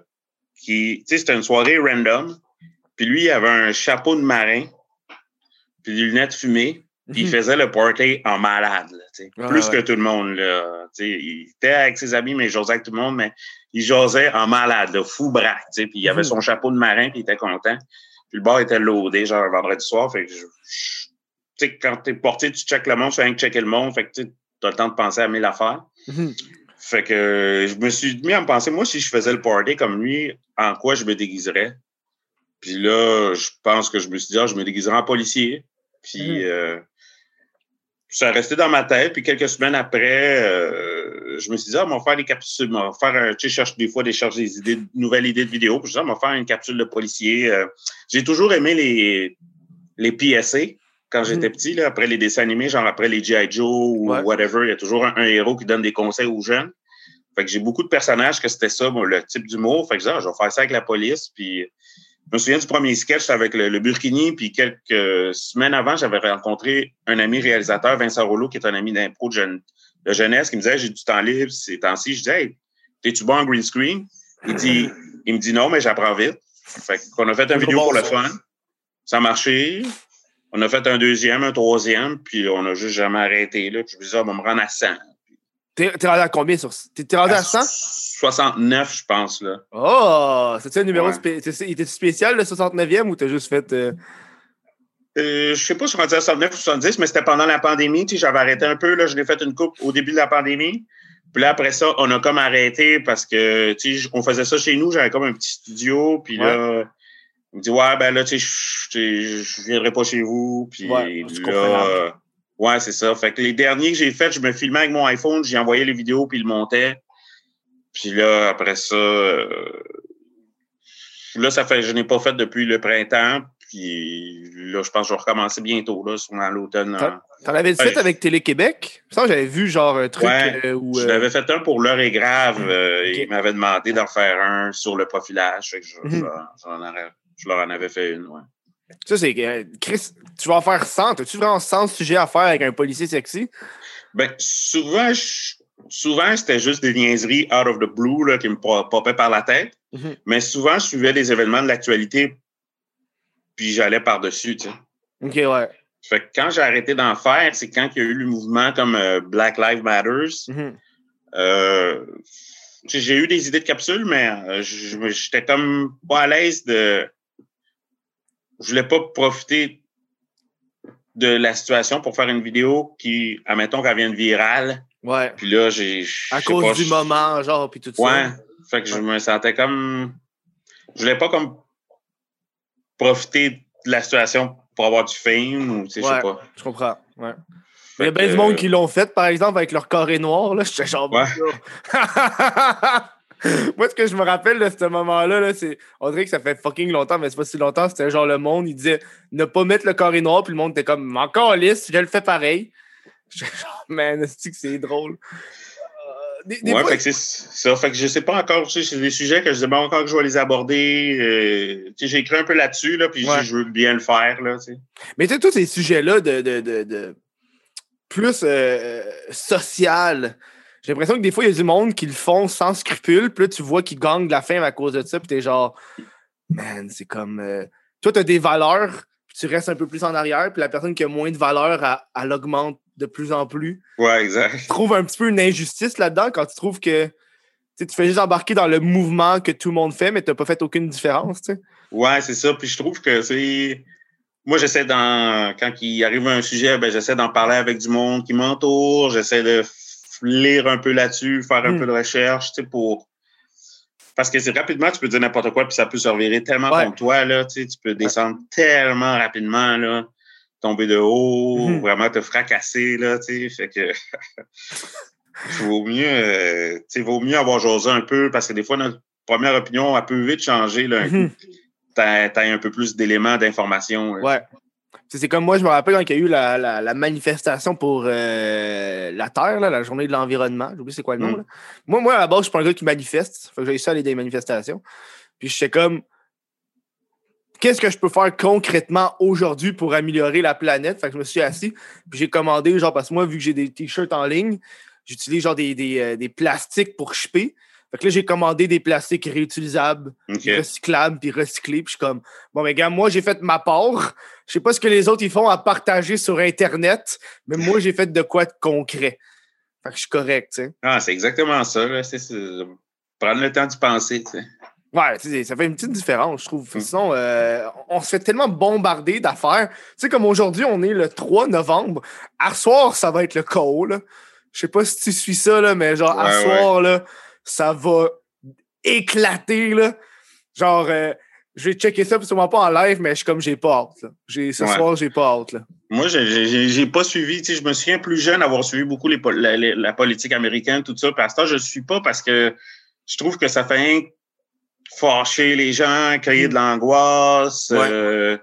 qui, tu sais, c'était une soirée random. Puis lui, il avait un chapeau de marin, puis des lunettes fumées. Puis il Mhm. faisait le party en malade, là, tu sais. Ouais, plus ouais. que tout le monde. Là, tu sais. il était avec ses amis, mais il jasait avec tout le monde, mais il jasait en malade, là, fou braque. tu sais. Puis il avait Mhm. son chapeau de marin, puis il était content. Puis le bar était loadé, genre vendredi soir. Fait que je- sais, quand t'es porté, tu checkes le monde, tu fais rien que checker le monde. Fait que tu as le temps de penser à mille affaires. Mhm. Fait que je me suis mis à me penser, moi, si je faisais le party comme lui, en quoi je me déguiserais? Puis là, je pense que je me suis dit, ah, je me déguiserais en policier. Puis Mhm. euh, ça a resté dans ma tête. Puis quelques semaines après, euh, je me suis dit, ah, on va faire des capsules. On va faire un, tu sais, je cherche des fois des, cherche des idées, nouvelles idées de vidéos. Puis je dis, ah, on va faire une capsule de policier. Euh, J'ai toujours aimé les, les PSA quand j'étais petit, là, après les dessins animés, genre après les G.I. Joe ou Ouais. whatever. Il y a toujours un, un héros qui donne des conseils aux jeunes. Fait que j'ai beaucoup de personnages que c'était ça, moi, le type d'humour. Fait que je ah, je vais faire ça avec la police. Puis je me souviens du premier sketch avec le, le Burkini. Puis quelques semaines avant, j'avais rencontré un ami réalisateur, Vincent Rollo, qui est un ami d'impro de, jeune- de jeunesse, qui me disait, j'ai du temps libre ces temps-ci. Je disais, hey, t'es-tu bon en green screen? Il, dit, il me dit non, mais j'apprends vite. Fait qu'on a fait C'est vidéo pour le fun. Ça a marché. On a fait un deuxième, un troisième, puis on a juste jamais arrêté. Là. Puis je me disais, on va me rendre à 100. T'es rendu à combien sur. T'es t'es rendu à 100? 69, je pense. là. Oh! C'est-tu un numéro Ouais. spécial? Il était spécial, le 69e, ou t'as juste fait. euh, Euh, je sais pas si je suis rendu à 69 ou 70, mais c'était pendant la pandémie. J'avais arrêté un peu. Là, je l'ai fait une coupe au début de la pandémie. Puis là, après ça, on a comme arrêté parce que, on faisait ça chez nous. J'avais comme un petit studio. Puis là, il me dit, ouais, ben là, tu sais, je- viendrai pas chez vous. Puis Ouais, là, euh, ouais, c'est ça. Fait que les derniers que j'ai faits, je me filmais avec mon iPhone, j'ai envoyé les vidéos, puis il le montait. Puis là, après ça, euh, là, ça fait, je n'ai pas fait depuis le printemps. Puis là, je pense que je vais recommencer bientôt, là, sur l'automne. Hein. T'en avais fait Ouais. avec Télé-Québec? Ça, j'avais vu genre un truc Ouais, euh, où. Je euh, l'avais fait un pour l'heure est grave. euh. Il m'avait demandé d'en faire un sur le profilage. Fait que je, je Mhm. Je leur en avais fait une, ouais. Ça, c'est. euh, Chris, tu vas en faire 100. As-tu vraiment 100 sujets à faire avec un policier sexy? Ben, souvent, je- souvent c'était juste des niaiseries out of the blue là, qui me pop- popaient par la tête. Mhm. Mais souvent, je suivais les événements de l'actualité, puis j'allais par-dessus, tu sais. Ok, ouais. Fait que quand j'ai arrêté d'en faire, c'est quand il y a eu le mouvement comme euh, Black Lives Matters. Mhm. Euh, j'ai eu des idées de capsules, mais j'étais comme pas à l'aise de. Je voulais pas profiter de la situation pour faire une vidéo qui, admettons qu'elle vienne virale. Ouais. Puis là, j'ai. À cause pas, du moment, genre, puis tout Ouais. ça. Fait que je me sentais comme. Je voulais pas comme profiter de la situation pour avoir du fame ou tu sais, je Ouais. sais pas. Je comprends. Ouais. Fait Il y a bien du monde qui l'ont fait, par exemple, avec leur carré noir. Là. J'étais genre. Ouais. Moi, ce que je me rappelle de ce moment-là, là, c'est. On dirait que ça fait fucking longtemps, mais c'est pas si longtemps. C'était genre le monde, il disait ne pas mettre le carré noir, puis le monde était comme encore lisse, je le fais pareil. J'étais genre, man, c'est que c'est drôle? Euh, des, des ouais, fois- fait que c'est ça. Fait que je sais pas encore, tu sais, c'est des sujets que je sais pas encore que je vais les aborder. euh, tu sais, j'ai écrit un peu là-dessus, là, puis je- Ouais. je veux bien le faire, là, tu sais. Mais tu sais, tous ces sujets-là de, de, de, de plus euh, social, j'ai l'impression que des fois, il y a du monde qui le font sans scrupule, puis là, tu vois qu'ils gagnent de la fame à cause de ça, puis t'es genre, man, c'est comme. euh, toi, t'as des valeurs, puis tu restes un peu plus en arrière, puis la personne qui a moins de valeur, elle, elle augmente de plus en plus. Ouais, exact. Tu trouves un petit peu une injustice là-dedans quand tu trouves que. tu tu fais juste embarquer dans le mouvement que tout le monde fait, mais t'as pas fait aucune différence, tu sais. Ouais, c'est ça. Puis je trouve que c'est. Moi, j'essaie d'en. Quand il arrive un sujet, ben, j'essaie d'en parler avec du monde qui m'entoure. J'essaie de lire un peu là-dessus, faire un Mm. peu de recherche, tu sais, pour. Parce que c'est rapidement, tu peux dire n'importe quoi, puis ça peut se revirer tellement Ouais. contre toi, là. Tu sais, tu peux descendre tellement rapidement, là. Tomber de haut, Mhm. vraiment te fracasser, là, tu sais. Fait que. vaut mieux, euh, tu sais, vaut mieux avoir jasé un peu, parce que des fois, notre première opinion, elle peut vite changer, là. un coup Mhm. t'as t'as un peu plus d'éléments d'information. Ouais. C'est comme moi, je me rappelle quand il y a eu la, la- la manifestation pour euh, la Terre, là, la journée de l'environnement. J'ai oublié c'est quoi le nom. Mm. là. Moi, moi, à la base, je suis pas un gars qui manifeste. Fait que j'ai ça aller des manifestations. Puis je sais comme qu'est-ce que je peux faire concrètement aujourd'hui pour améliorer la planète? Fait que je me suis assis, puis j'ai commandé, genre, parce que moi, vu que j'ai des t-shirts en ligne, j'utilise genre des, des, euh, des plastiques pour shipper. Fait que là, j'ai commandé des plastiques réutilisables OK. puis recyclable, puis je suis comme, bon, mais gars, moi, j'ai fait ma part. Je sais pas ce que les autres, ils font à partager sur Internet, mais moi, j'ai fait de quoi de concret. Fait que je suis correct, tu sais. Ah, c'est exactement ça. Là. Prendre le temps d'y penser. tu sais. Ouais, ça fait une petite différence, je trouve. Mm. Sinon, euh, on se fait tellement bombarder d'affaires. Tu sais, comme aujourd'hui, on est le 3 novembre. À soir, ça va être le call. Je sais pas si tu suis ça, là, mais genre, à Ouais, soir, là, ça va éclater. Là. Genre, euh, je vais checker ça, sûrement pas en live, mais je suis comme, j'ai pas hâte. J'ai, ce Ouais. soir, j'ai pas hâte. Là. Moi, j'ai, pas suivi. Tu sais, je me souviens plus jeune avoir suivi beaucoup les, la, la- la politique américaine, tout ça. Puis à ce temps, je ne suis pas parce que je trouve que ça fait rien fâcher les gens, créer Mm. de l'angoisse. Ouais. euh,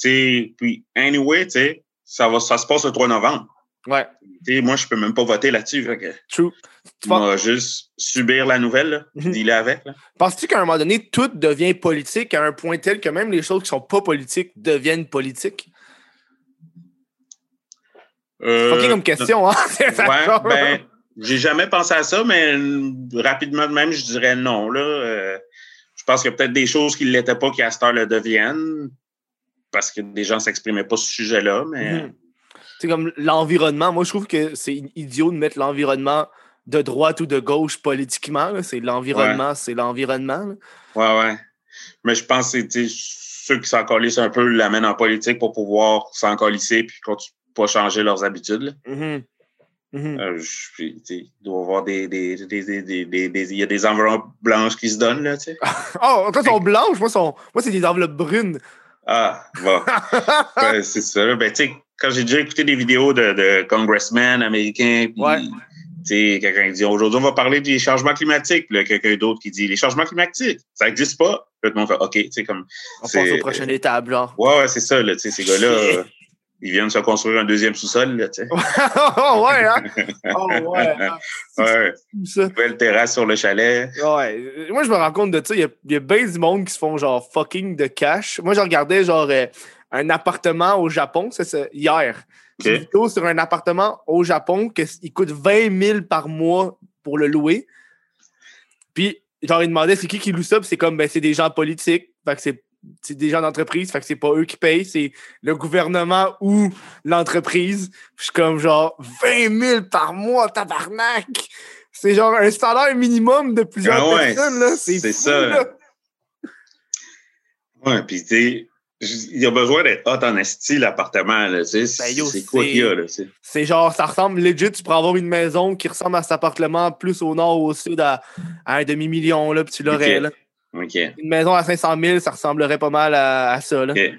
tu sais, puis, anyway, tu sais, ça, va, ça se passe le 3 novembre. Ouais, moi, je peux même pas voter là-dessus. True. Tu penses- moi, juste subir la nouvelle, là, Mhm. dealer avec. Penses-tu qu'à un moment donné, tout devient politique à un point tel que même les choses qui sont pas politiques deviennent politiques? Euh, Fucking comme question, hein? Ouais, ben, j'ai jamais pensé à ça, mais rapidement de même, je dirais non. Là. Euh, je pense qu'il y a peut-être des choses qui ne l'étaient pas qui à cette heure le deviennent, parce que des gens ne s'exprimaient pas sur ce sujet-là, mais Mhm. C'est comme l'environnement. Moi, je trouve que c'est idiot de mettre l'environnement de droite ou de gauche politiquement. C'est l'environnement, c'est l'environnement. ouais, ouais. Mais je pense que ceux qui s'en colissent un peu l'amènent en politique pour pouvoir s'en colisser puis pas changer leurs habitudes. là. Mhm. Mhm. Euh, je- il doit y avoir des, des, des, des, des, des- des- il y a des enveloppes blanches qui se donnent, là, tu sais. Oh, toi, sont blanches. Moi, sont... moi c'est des enveloppes brunes. Ah, bon. C'est ça. Ben, tu sais, quand j'ai déjà écouté des vidéos de, de congressmen américains, puis, Ouais. tu sais, quelqu'un dit aujourd'hui, on va parler des changements climatiques. Puis quelqu'un d'autre qui dit les changements climatiques, ça n'existe pas. Puis tout le monde fait OK, tu sais, comme. On passe aux prochaines étapes, genre. Ouais, ouais, c'est ça, là, tu sais, ces gars-là, ils viennent se construire un deuxième sous-sol, là, tu sais. oh, ouais, hein? Oh, ouais. hein? Ouais, ça. nouvelle terrasse sur le chalet. Ouais. Moi, je me rends compte de ça. Il y a, il y a bien du monde qui se font genre fucking de cash. Moi, je regardais genre euh, un appartement au Japon, c'est ça, hier. OK. Une vidéo sur un appartement au Japon qu'il coûte 20 000 par mois pour le louer. Puis, genre, ils demandaient c'est qui qui loue ça? Puis c'est comme, ben, c'est des gens politiques. Fait que c'est c'est des gens d'entreprise, fait que c'est pas eux qui payent, c'est le gouvernement ou l'entreprise. Je suis comme genre 20 000 par mois, tabarnak! C'est genre un salaire minimum de plusieurs Ah ouais, personnes, là. C'est ça. là. Ouais, puis tu il y a besoin d'être hot en esti, l'appartement. Ben, c'est quoi qu'il y a. C'est genre, ça ressemble legit, tu pourrais avoir une maison qui ressemble à cet appartement plus au nord ou au sud à, à un demi-million, là, puis tu l'aurais, Ok. là. OK. Une maison à 500 000, ça ressemblerait pas mal à, à ça, là. OK.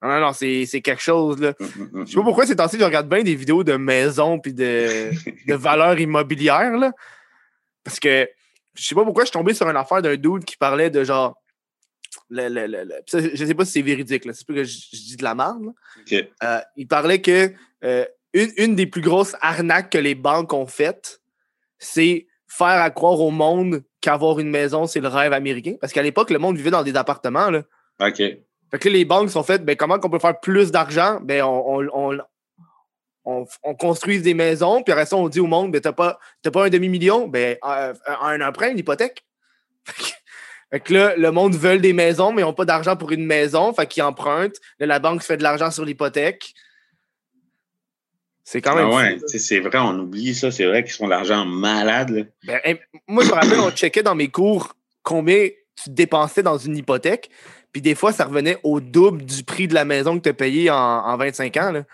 Non, non, non, c'est quelque chose, là. Hum, hum, hum, Je sais pas pourquoi ces temps-ci, je regarde bien des vidéos de maisons puis de, de valeurs immobilières, là. Parce que je sais pas pourquoi je suis tombé sur une affaire d'un dude qui parlait de genre. Le, le- le- le- pis ça, je sais pas si c'est véridique. C'est pas que je, je dis de la merde. Euh, il parlait que euh, une, une des plus grosses arnaques que les banques ont faites, c'est faire à croire au monde qu'avoir une maison, c'est le rêve américain. Parce qu'à l'époque, le monde vivait dans des appartements. Là. OK. Fait que là, les banques sont faites, ben, comment qu'on peut faire plus d'argent? Ben, on, on, on, on, on construise des maisons, puis après ça, on dit au monde, ben, t'as pas, pas un demi-million? Ben, euh, un emprunt, une hypothèque. Fait que là, le monde veut des maisons, mais ils n'ont pas d'argent pour une maison, fait qu'ils empruntent. Là, la banque fait de l'argent sur l'hypothèque. C'est quand même. Ah ouais, tu sais, c'est vrai, on oublie ça. C'est vrai qu'ils font de l'argent malade. là. Ben, moi, je me rappelle, on checkait dans mes cours combien tu dépensais dans une hypothèque. Puis des fois, ça revenait au double du prix de la maison que tu as payé en, en 25 ans. Là.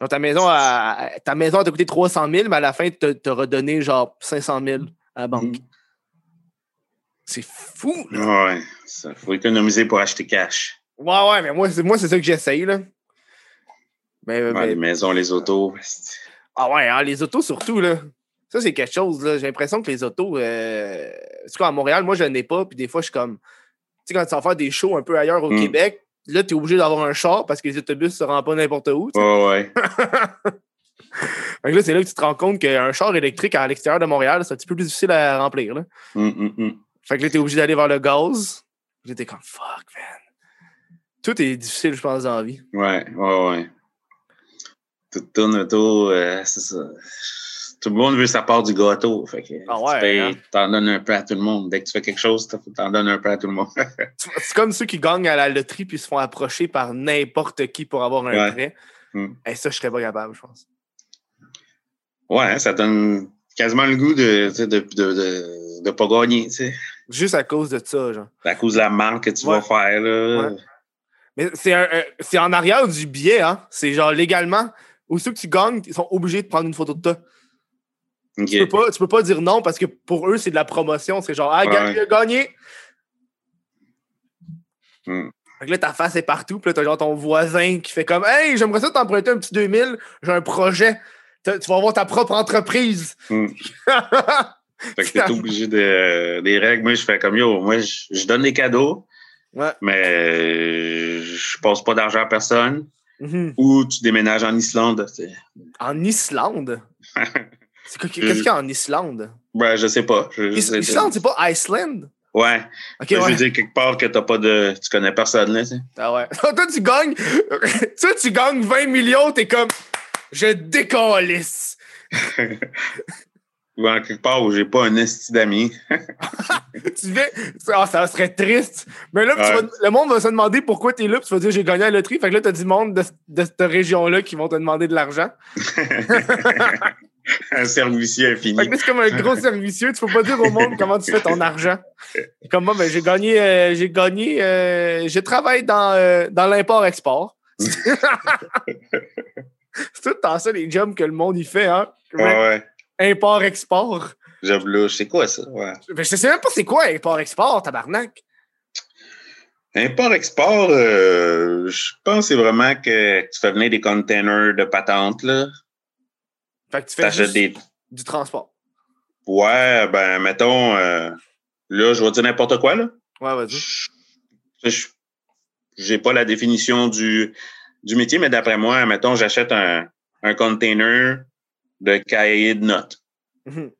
Donc, ta maison, a, ta maison a coûté 300 000, mais à la fin, tu as redonné genre 500 000 à la banque. Mm. C'est fou. là. Ouais, ça faut économiser pour acheter cash. Ouais, ouais, mais moi, c'est, moi, c'est ça que j'essaye. Là. Mais, Ouais, mais- les maisons, les autos. Ah ouais, hein, les autos surtout, là. Ça, c'est quelque chose, là. J'ai l'impression que les autos. Euh... En tout cas, à Montréal, moi, je n'en ai pas. Puis des fois, je suis comme. Tu sais, quand tu vas faire des shows un peu ailleurs au Mm. Québec, là, tu es obligé d'avoir un char parce que les autobus se rendent pas n'importe où. Ouais, ouais. Que là, c'est là que tu te rends compte qu'un char électrique à l'extérieur de Montréal, c'est un petit peu plus difficile à remplir. Là. Hum, hum, hum. Fait que là, tu es obligé d'aller vers le gaz. J'étais comme fuck, man. Tout est difficile, je pense, dans la vie. Ouais, ouais, ouais. Tout tourne autour, euh, c'est ça. Tout le monde veut sa part du gâteau. Fait que Ah ouais, tu payes, hein? t'en donnes un peu à tout le monde. Dès que tu fais quelque chose, t'en donnes un peu à tout le monde. C'est comme ceux qui gagnent à la loterie puis se font approcher par n'importe qui pour avoir un Ouais. prêt. Mm. Et ça, je serais pas capable, je pense. ouais, hein, ça donne quasiment le goût de ne de, de, de, de pas gagner, tu sais. Juste à cause de ça, genre. À cause de la marque que tu Ouais. vas faire, là. Ouais. Mais c'est un- c'est en arrière du billet, hein. C'est genre légalement. Aussitôt que tu gagnes, ils sont obligés de prendre une photo de toi. Tu, peux pas, tu peux pas dire non parce que pour eux, c'est de la promotion. C'est genre, ah, Ouais. gagné, gagné. Mm. Fait que là, ta face est partout. Puis là, t'as genre ton voisin qui fait comme, hey, j'aimerais ça t'emprunter un petit 2000. J'ai un projet. Tu vas avoir ta propre entreprise. Mm. Fait que t'es obligé de, des règles. Moi, je fais comme yo, moi, je, je donne des cadeaux, ouais. mais je passe pas d'argent à personne. Mhm. Ou tu déménages en Islande. En Islande? Qu'est-ce qu'il y a en Islande? Ben, je sais pas. Je- je Is- sais- Islande, c'est pas Iceland? Ouais. Je veux dire, quelque part que t'as pas de. Tu connais personne, là, tu sais. Ah ouais. Toi, tu gagnes. Toi, tu gagnes 20 millions, t'es comme. Je décalisse. Ou en quelque part où j'ai pas un esti d'amis. tu fais. Ah, ça serait triste. Mais là, tu vas- le monde va se demander pourquoi t'es là, puis tu vas dire j'ai gagné à la loterie. Fait que là, t'as du monde de, de cette région-là qui vont te demander de l'argent. un servicieux infini. Fait que là, c'est comme un gros servicieux. Tu peux pas dire au monde comment tu fais ton argent. Comme moi, ben, j'ai gagné. euh, j'ai gagné. euh, je travaille dans, euh, dans l'import-export. c'est tout le temps ça, les jobs que le monde y fait, hein? Ouais, ouais. Import-export. J'avoue, c'est quoi ça? Ouais. Ben, je sais même pas c'est quoi import-export, tabarnak. Import-export, euh, je pense que c'est vraiment que tu fais venir des containers de patentes, là. Fait que tu fais juste des. du transport. Ouais, ben, mettons, euh, là, je vais dire n'importe quoi, là. Ouais, vas-y. J'ai pas la définition du, du métier, mais d'après moi, mettons, j'achète un, un container de cahier de notes. Mhm.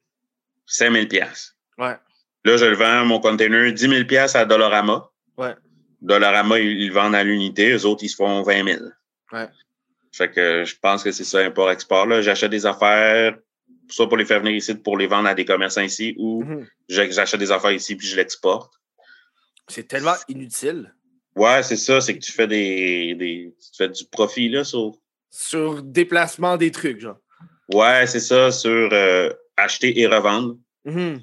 5000 pièces. Ouais. Là, je le vends, mon container, 10 000 pièces à Dollarama. Ouais. Dollarama, ils, ils le vendent à l'unité. Eux autres, ils se font 20 000. Ouais. Fait que je pense que c'est ça, import-export. J'achète des affaires, soit pour les faire venir ici, pour les vendre à des commerçants ici, ou Mhm. j'a- j'achète des affaires ici puis je l'exporte. C'est tellement inutile. Ouais, c'est ça, c'est que tu fais des, des tu fais du profit là sur Sur déplacement des trucs, genre. Ouais, c'est ça, sur euh, acheter et revendre. Mhm.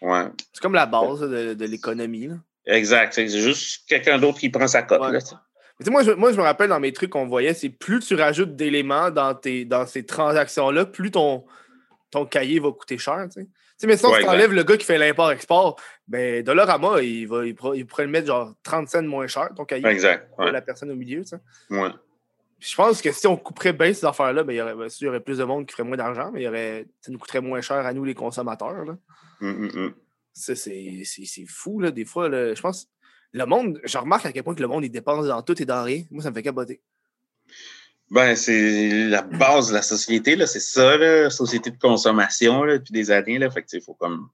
Ouais. C'est comme la base de, de l'économie. Exact. C'est juste quelqu'un d'autre qui prend sa cote. Ouais. moi, je, moi, je me rappelle dans mes trucs qu'on voyait, c'est plus tu rajoutes d'éléments dans, tes, dans ces transactions-là, plus ton, ton cahier va coûter cher. Tu sais, Tu sais, mais Ouais, si tu exact. enlèves le gars qui fait l'import-export, ben, Dollarama, il, va, il, pourra- il pourrait le mettre genre 30 cents moins cher, ton cahier, Exact. pour Ouais. la personne au milieu. tu sais. Ouais. Je pense que si on couperait bien ces affaires-là, ben, il, y aurait, ben, sûr, il y aurait plus de monde qui ferait moins d'argent, mais il y aurait, ça nous coûterait moins cher à nous, les consommateurs. Là. Hum, hum, hum. C'est fou, là, des fois. là. je pense. Le monde, je remarque à quel point que le monde, il dépense dans tout et dans rien. Moi, ça me fait capoter. Ben, c'est la base de la société, là. C'est ça, là. Société de consommation, là, depuis des années, là. Fait que, faut comme.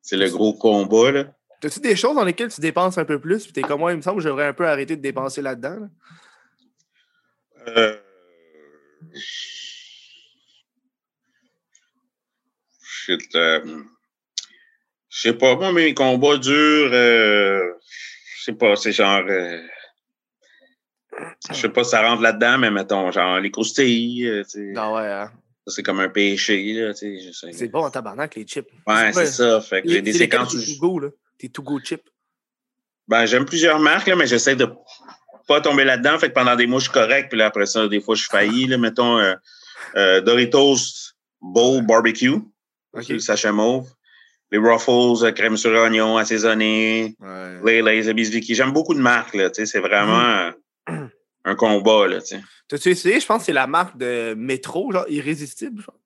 C'est le gros combat, là. T'as-tu des choses dans lesquelles tu dépenses un peu plus? Puis t'es comme moi, il me semble que j'aurais un peu arrêté de dépenser là-dedans. là? Euh... Shit. euh, Je sais pas, moi, mes combats durs, euh... je sais pas, c'est genre. euh, Je sais pas si ça rentre là-dedans, mais mettons, genre les croustilles, euh, tu sais, Ah ouais, hein. ça, c'est comme un péché, là. C'est bon en tabarnak, les chips. Ouais, c'est ça. Fait que j'ai des séquences tes je- to go, là? Tes to go chips. Ben, j'aime plusieurs marques, là, mais j'essaie de pas tomber là-dedans. Fait que pendant des mois, je suis correct. Puis là, après ça, des fois, je faillis. Là, mettons euh, euh, Doritos Bowl Barbecue, Ok. sur le sachet mauve. Les Ruffles, euh, crème sur oignon, assaisonné. Ouais. Les Lays, Abyss Vicky. J'aime beaucoup de marques, là. C'est vraiment euh, un combat, là, tu sais. T'as-tu essayé? Je pense que c'est la marque de Métro, genre Irrésistible. genre.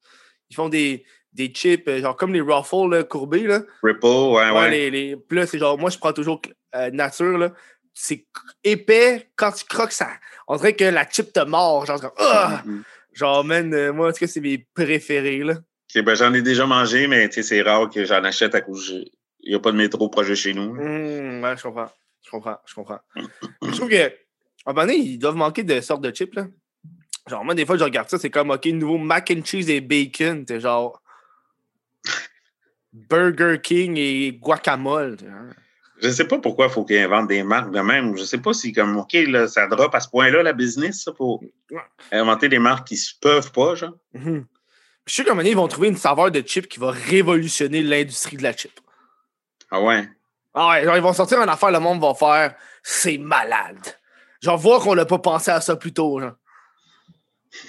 Ils font des, des chips, genre comme les Ruffles là, courbés. Là. Ripple, ouais, Ouais, ouais. Les, les... Puis là, c'est genre, moi, je prends toujours euh, nature. là. C'est épais. Quand tu croques, ça. On dirait que la chip te mord. Genre, Ah! Mhm. genre man, euh, moi, en tout cas, c'est mes préférés. Là. Ben, j'en ai déjà mangé, mais c'est rare que j'en achète à cause il n'y a pas de métro proche de chez nous. Hum, ouais, je comprends. Je comprends. Je comprends. je trouve que, à un moment donné, ils doivent manquer de sortes de chips. Là. Genre, moi, des fois, je regarde ça, c'est comme, OK, nouveau mac and cheese et bacon. T'es genre. Burger King et guacamole. genre. Je sais pas pourquoi il faut qu'ils inventent des marques de même. Je sais pas si, comme, OK, là, ça drop à ce point-là, la business, ça, pour inventer des marques qui se peuvent pas, genre. Mhm. Je suis sûr ils vont trouver une saveur de chip qui va révolutionner l'industrie de la chip. Ah ouais? Ah ouais, genre, ils vont sortir une affaire, le monde va faire c'est malade. Genre, voir qu'on n'a pas pensé à ça plus tôt, genre.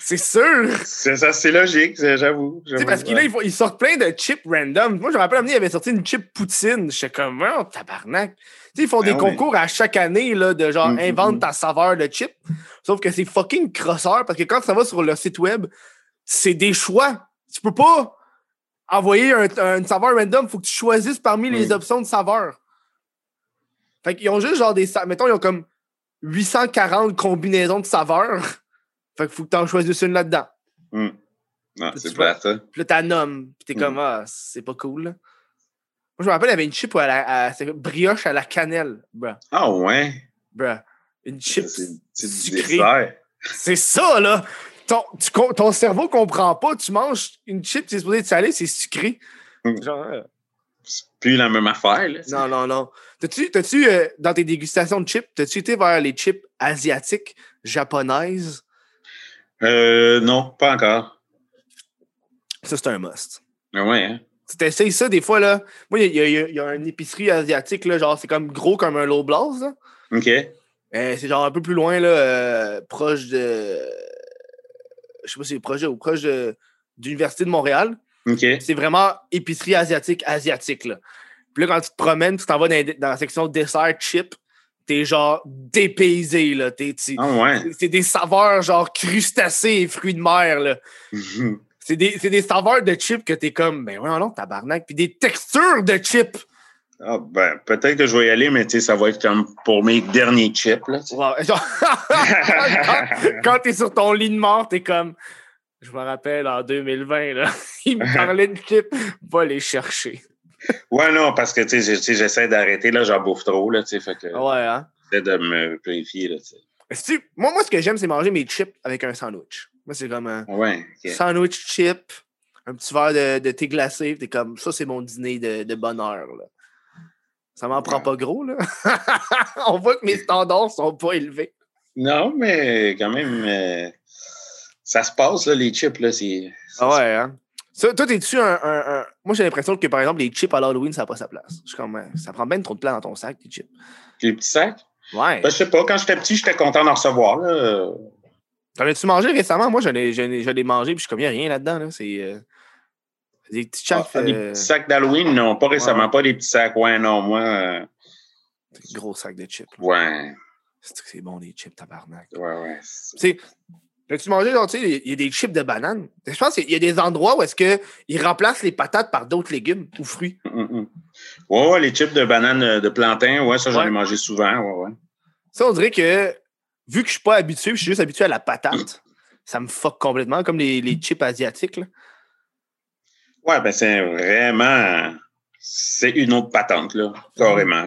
c'est sûr! C'est ça, c'est logique, j'avoue. Parce qu'ils là, ils, sortent plein de chips random. Moi, je me rappelle, ils avaient sorti une chip poutine. J'étais comme, oh, tabarnak. Ils font Ben des concours à chaque année, là, de genre, Mm, mm, invente mm. ta saveur de chip. Sauf que c'est fucking crosseur, parce que quand ça va sur le site web, c'est des choix. Tu peux pas envoyer un, un- une saveur random, faut que tu choisisses parmi les options de saveur. Fait qu'ils ont juste genre des. Mettons, ils ont comme 840 combinaisons de saveurs. Fait qu'il faut que tu en choisisses une là-dedans. Hmm. Non, Tu c'est vois? plate, ça. Puis là, t'as nommes. Puis t'es Mm. comme, ah, c'est pas cool, là. Moi, je me rappelle, il y avait une chip à la, à- c'est brioche à la cannelle. Bruh. Ah ouais. Bruh. Une chip. C'est c'est sucrée. C'est ça, là. Ton, tu ton cerveau comprend pas. Tu manges une chip, c'est supposé être salé, c'est sucré. Mm. Genre, euh, C'est plus la même affaire, là. non, non, non. T'as-tu, t'as-tu euh, dans tes dégustations de chips, t'as-tu été vers les chips asiatiques, japonaises? Euh, non, pas encore. Ça, c'est un must. Ah ouais, hein? Tu t'essayes ça des fois, là? Moi, il y, y a- il y a une épicerie asiatique, là, genre, c'est comme gros comme un low blast, là. OK. Euh, c'est genre un peu plus loin, là, euh, proche de. Je sais pas si c'est proche de, ou proche de l'Université de Montréal. C'est vraiment épicerie asiatique, asiatique, là. Puis là, quand tu te promènes, tu t'en vas dans, dans la section dessert chip, t'es genre dépaysé, là. T'es, Ah ouais. c'est- des saveurs genre crustacés et fruits de mer, là. C'est des, c'est des saveurs de chips que t'es comme, ben ouais, non, tabarnak. Puis des textures de chips. Ah ben, peut-être que je vais y aller, mais tu sais, ça va être comme pour mes derniers chips, là. Wow. Quand quand t'es sur ton lit de mort, t'es comme. Je me rappelle en 2020, là, il me parlait de chips, va les chercher. Ouais, non, parce que, j'essaie d'arrêter, là, j'en bouffe trop, là, tu sais, fait que Ouais, hein. j'essaie de me purifier, là, tu sais. Moi, moi, ce que j'aime, c'est manger mes chips avec un sandwich. Moi, c'est comme un Ouais, sandwich chip, un petit verre de, de thé glacé, t'es comme, ça, c'est mon dîner de, de bonheur, là. Ça m'en prend pas gros, là. On voit que mes standards sont pas élevés. Non, mais quand même, euh, ça se passe, là, les chips, là, c'est... Ah ouais, hein? Ça, toi, t'es-tu un, un- un- Moi, j'ai l'impression que, par exemple, les chips à l'Halloween, ça n'a pas sa place. Je suis comme, euh, ça prend bien trop de place dans ton sac, tes chips. Les petits sacs? Ouais. Ben, je sais pas, quand j'étais petit, j'étais content d'en recevoir, là. T'en as-tu mangé récemment? Moi, je l'ai, mangé, puis je suis comme, il n'y a rien là-dedans, là. C'est euh, des petits sacs. Ah, les euh, petits sacs d'Halloween, non, pas récemment, ouais. pas les petits sacs. Ouais, non, moi, euh, gros sacs de chips. là. ouais, C'est que c'est bon, les chips, tabarnak? ouais, ouais. c'est- Tu mangé, genre, tu sais, il y a des chips de banane? Je pense qu'il y a des endroits où est-ce qu'ils remplacent les patates par d'autres légumes ou fruits. Mm, mm. Ouais, ouais, les chips de banane euh, de plantain, ouais, ça, j'en Ouais. ai mangé souvent, ouais, ouais. Ça, on dirait que, vu que je suis pas habitué, je suis juste habitué à la patate, ça me fuck complètement, comme les, les chips asiatiques. Là. Ouais, ben c'est vraiment. C'est une autre patente, là, carrément.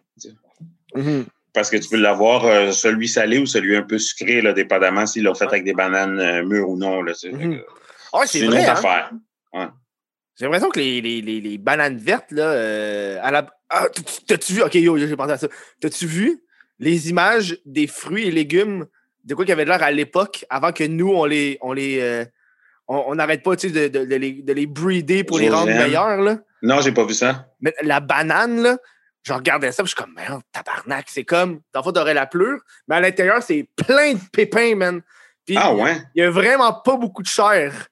Mhm. Parce que tu peux l'avoir, euh, celui salé ou celui un peu sucré, là, dépendamment s'ils l'ont fait avec des bananes euh, mûres ou non. Là. Mhm. Ouais, c'est une autre hein. affaire. J'ai l'impression que les, les, les, les bananes vertes, là, euh, à la. Ah, t'as- t'as-tu vu? Ok, yo, j'ai pensé à ça. T'as-tu vu les images des fruits et légumes de quoi qu'il y avait de l'air à l'époque, avant que nous, on les. On les on n'arrête pas, de, de, de les, de les breeder pour les rendre meilleurs, là? Non, j'ai pas vu ça. Mais la banane, là, je regardais ça, puis je suis comme, merde, tabarnak, c'est comme, dans le fond, t'aurais la pleure, mais à l'intérieur, c'est plein de pépins, man. Puis, Ah ouais? il y a vraiment pas beaucoup de chair.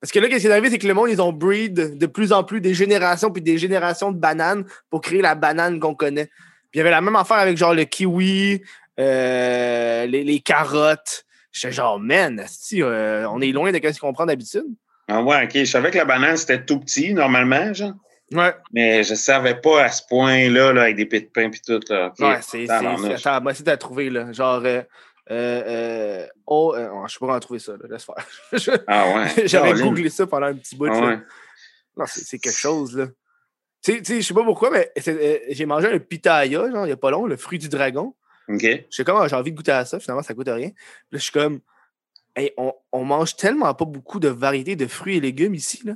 Parce que là, qu'est-ce qui est arrivé, c'est que le monde, ils ont breed de plus en plus des générations puis des générations de bananes pour créer la banane qu'on connaît. Puis il y avait la même affaire avec genre le kiwi, euh, les, les carottes. J'étais genre, man, asti, euh, on est loin de ce qu'on prend d'habitude. Ah ouais, ok. Je savais que la banane, c'était tout petit, normalement, genre. Ouais. Mais je savais pas à ce point-là, là, avec des pits de pain et tout. Là. Ouais, c'est. Attends, moi, c'est à trouver, là. Genre. Euh, euh, euh, oh, euh, je sais pas comment trouver ça, là. Laisse faire. Ah ouais. J'avais googlé ça pendant un petit bout. Ah là. ouais. Non, c'est quelque chose, là. Tu sais- je sais pas pourquoi, mais j'ai mangé un pitaya, genre, il y a pas long, le fruit du dragon. OK. Je sais comme, ah, j'ai envie de goûter à ça, finalement, ça coûte rien. Là, je suis comme, hey, on, on mange tellement pas beaucoup de variétés de fruits et légumes ici, là.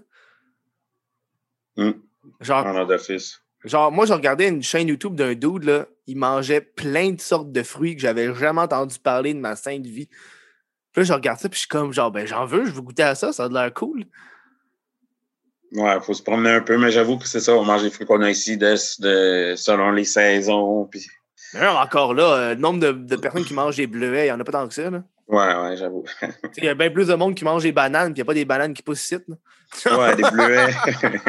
Mm. Genre, En moi, je regardais une chaîne YouTube d'un dude, là. Il mangeait plein de sortes de fruits que j'avais jamais entendu parler de ma sainte vie. Puis là, je regarde ça, puis je suis comme, genre, ben, j'en veux, je veux goûter à ça, ça a l'air cool. Ouais, il faut se promener un peu, mais j'avoue que c'est ça, on mange les fruits qu'on a ici de, de- selon les saisons. Puis... D'ailleurs, encore là, euh, le nombre de, de personnes qui mangent des bleuets, il y en a pas tant que ça, là. Ouais, ouais, j'avoue. Il y a bien plus de monde qui mange des bananes, puis il n'y a pas des bananes qui poussent ici. Ouais, des bleuets.